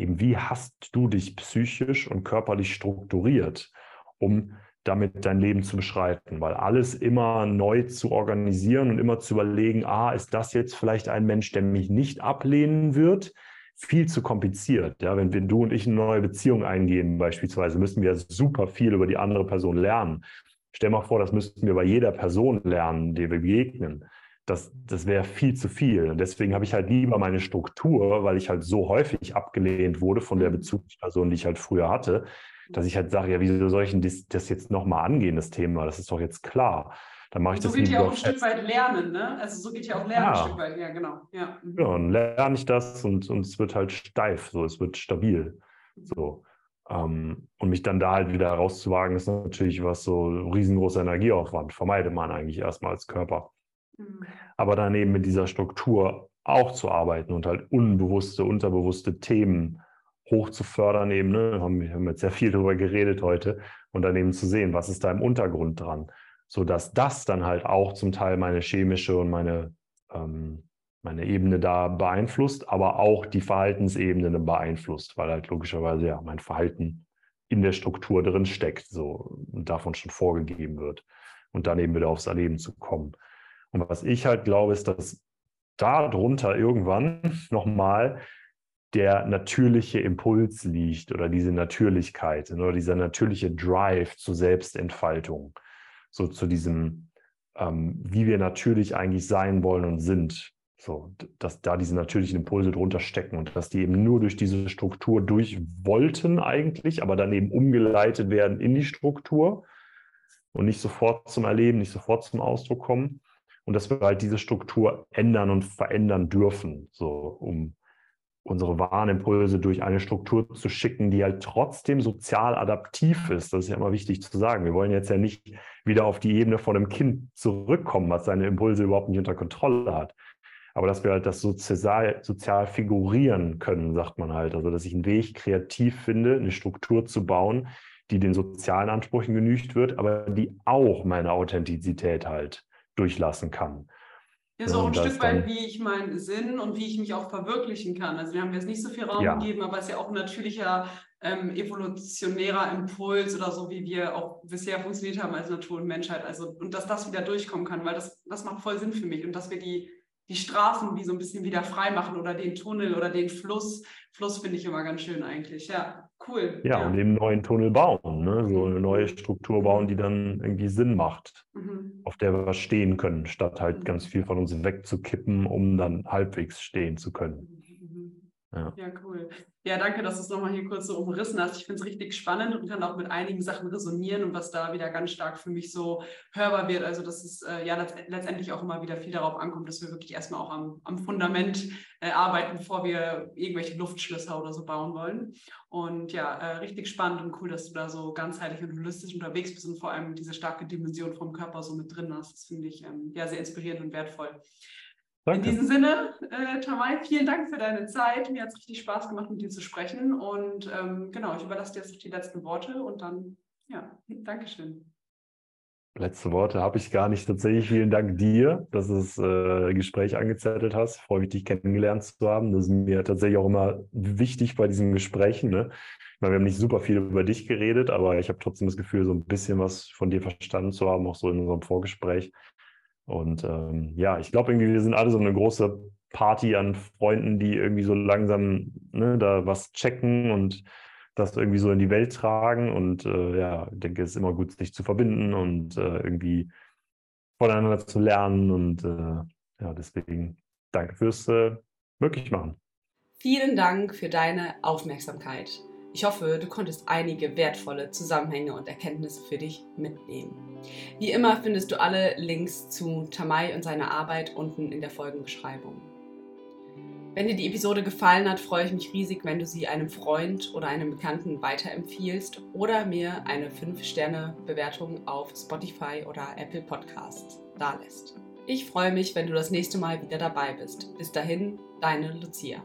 [SPEAKER 3] eben wie hast du dich psychisch und körperlich strukturiert, um damit dein Leben zu beschreiten, weil alles immer neu zu organisieren und immer zu überlegen, ah, ist das jetzt vielleicht ein Mensch, der mich nicht ablehnen wird? Viel zu kompliziert. Ja, wenn, wenn du und ich eine neue Beziehung eingehen, beispielsweise, müssen wir super viel über die andere Person lernen. Stell mal vor, das müssten wir bei jeder Person lernen, der wir begegnen das, das wäre viel zu viel. Und deswegen habe ich halt lieber meine Struktur, weil ich halt so häufig abgelehnt wurde von der mhm. Bezugsperson, die ich halt früher hatte, dass ich halt sage, ja, wieso soll ich denn das, das jetzt nochmal angehen, das Thema? Das ist doch jetzt klar. Dann mache ich
[SPEAKER 2] so
[SPEAKER 3] das
[SPEAKER 2] geht ja auch ein Stück weit lernen, ne? Also so geht ja auch lernen ja. ein Stück weit, ja, genau. Ja,
[SPEAKER 3] mhm. ja dann lerne ich das und, und es wird halt steif, so, es wird stabil. So. Um, ähm, und mich dann da halt wieder rauszuwagen, ist natürlich was so riesengroßer Energieaufwand. Vermeidet man eigentlich erstmal als Körper. Mhm. Aber dann eben mit dieser Struktur auch zu arbeiten und halt unbewusste, unterbewusste Themen hoch zu fördern eben, ne? wir haben jetzt sehr viel darüber geredet heute und dann eben zu sehen, was ist da im Untergrund dran, sodass das dann halt auch zum Teil meine chemische und meine, ähm, meine Ebene da beeinflusst, aber auch die Verhaltensebene beeinflusst, weil halt logischerweise ja mein Verhalten in der Struktur drin steckt so und davon schon vorgegeben wird und dann eben wieder aufs Erleben zu kommen. Und was ich halt glaube, ist, dass darunter irgendwann nochmal der natürliche Impuls liegt oder diese Natürlichkeit oder dieser natürliche Drive zur Selbstentfaltung, so zu diesem, ähm, wie wir natürlich eigentlich sein wollen und sind. So, dass da diese natürlichen Impulse drunter stecken und dass die eben nur durch diese Struktur durch wollten eigentlich, aber dann eben umgeleitet werden in die Struktur und nicht sofort zum Erleben, nicht sofort zum Ausdruck kommen und dass wir halt diese Struktur ändern und verändern dürfen, so um unsere Warnimpulse durch eine Struktur zu schicken, die halt trotzdem sozial adaptiv ist. Das ist ja immer wichtig zu sagen. Wir wollen jetzt ja nicht wieder auf die Ebene von einem Kind zurückkommen, was seine Impulse überhaupt nicht unter Kontrolle hat. Aber dass wir halt das sozial, sozial figurieren können, sagt man halt. Also, dass ich einen Weg kreativ finde, eine Struktur zu bauen, die den sozialen Ansprüchen genügt wird, aber die auch meine Authentizität halt durchlassen kann.
[SPEAKER 2] Ja, so ein Stück weit, wie ich meinen Sinn und wie ich mich auch verwirklichen kann. Also wir haben jetzt nicht so viel Raum ja. gegeben, aber es ist ja auch ein natürlicher ähm, evolutionärer Impuls oder so, wie wir auch bisher funktioniert haben als Natur und Menschheit. Also, und dass das wieder durchkommen kann, weil das, das macht voll Sinn für mich und dass wir die die Straßen wie so ein bisschen wieder frei machen oder den Tunnel oder den Fluss. Fluss finde ich immer ganz schön eigentlich. Ja, cool.
[SPEAKER 3] Ja, ja. und eben neuen Tunnel bauen, ne? so eine neue Struktur bauen, die dann irgendwie Sinn macht, mhm. auf der wir stehen können, statt halt mhm. ganz viel von uns wegzukippen, um dann halbwegs stehen zu können.
[SPEAKER 2] Ja. ja, cool. Ja, danke, dass du es nochmal hier kurz so umrissen hast. Ich finde es richtig spannend und kann auch mit einigen Sachen resonieren und was da wieder ganz stark für mich so hörbar wird. Also, dass es äh, ja letztendlich auch immer wieder viel darauf ankommt, dass wir wirklich erstmal auch am, am Fundament äh, arbeiten, bevor wir irgendwelche Luftschlösser oder so bauen wollen. Und ja, äh, richtig spannend und cool, dass du da so ganzheitlich und holistisch unterwegs bist und vor allem diese starke Dimension vom Körper so mit drin hast. Das finde ich ähm, ja sehr inspirierend und wertvoll. Danke. In diesem Sinne, äh, Tamay, vielen Dank für deine Zeit. Mir hat es richtig Spaß gemacht, mit dir zu sprechen. Und ähm, genau, ich überlasse dir jetzt noch die letzten Worte und dann, ja, Dankeschön.
[SPEAKER 3] Letzte Worte habe ich gar nicht. Tatsächlich vielen Dank dir, dass du das äh, Gespräch angezettelt hast. Ich freue mich, dich kennengelernt zu haben. Das ist mir tatsächlich auch immer wichtig bei diesen Gesprächen. Ne? Ich meine, wir haben nicht super viel über dich geredet, aber ich habe trotzdem das Gefühl, so ein bisschen was von dir verstanden zu haben, auch so in unserem Vorgespräch. Und ähm, ja, ich glaube irgendwie, wir sind alle so eine große Party an Freunden, die irgendwie so langsam ne, da was checken und das irgendwie so in die Welt tragen. Und äh, ja, ich denke, es ist immer gut, sich zu verbinden und äh, irgendwie voneinander zu lernen. Und äh, ja, deswegen danke fürs äh, möglich machen.
[SPEAKER 1] Vielen Dank für deine Aufmerksamkeit. Ich hoffe, du konntest einige wertvolle Zusammenhänge und Erkenntnisse für dich mitnehmen. Wie immer findest du alle Links zu Tamai und seiner Arbeit unten in der Folgenbeschreibung. Wenn dir die Episode gefallen hat, freue ich mich riesig, wenn du sie einem Freund oder einem Bekannten weiterempfiehlst oder mir eine 5-Sterne-Bewertung auf Spotify oder Apple Podcasts dalässt. Ich freue mich, wenn du das nächste Mal wieder dabei bist. Bis dahin, deine Lucia.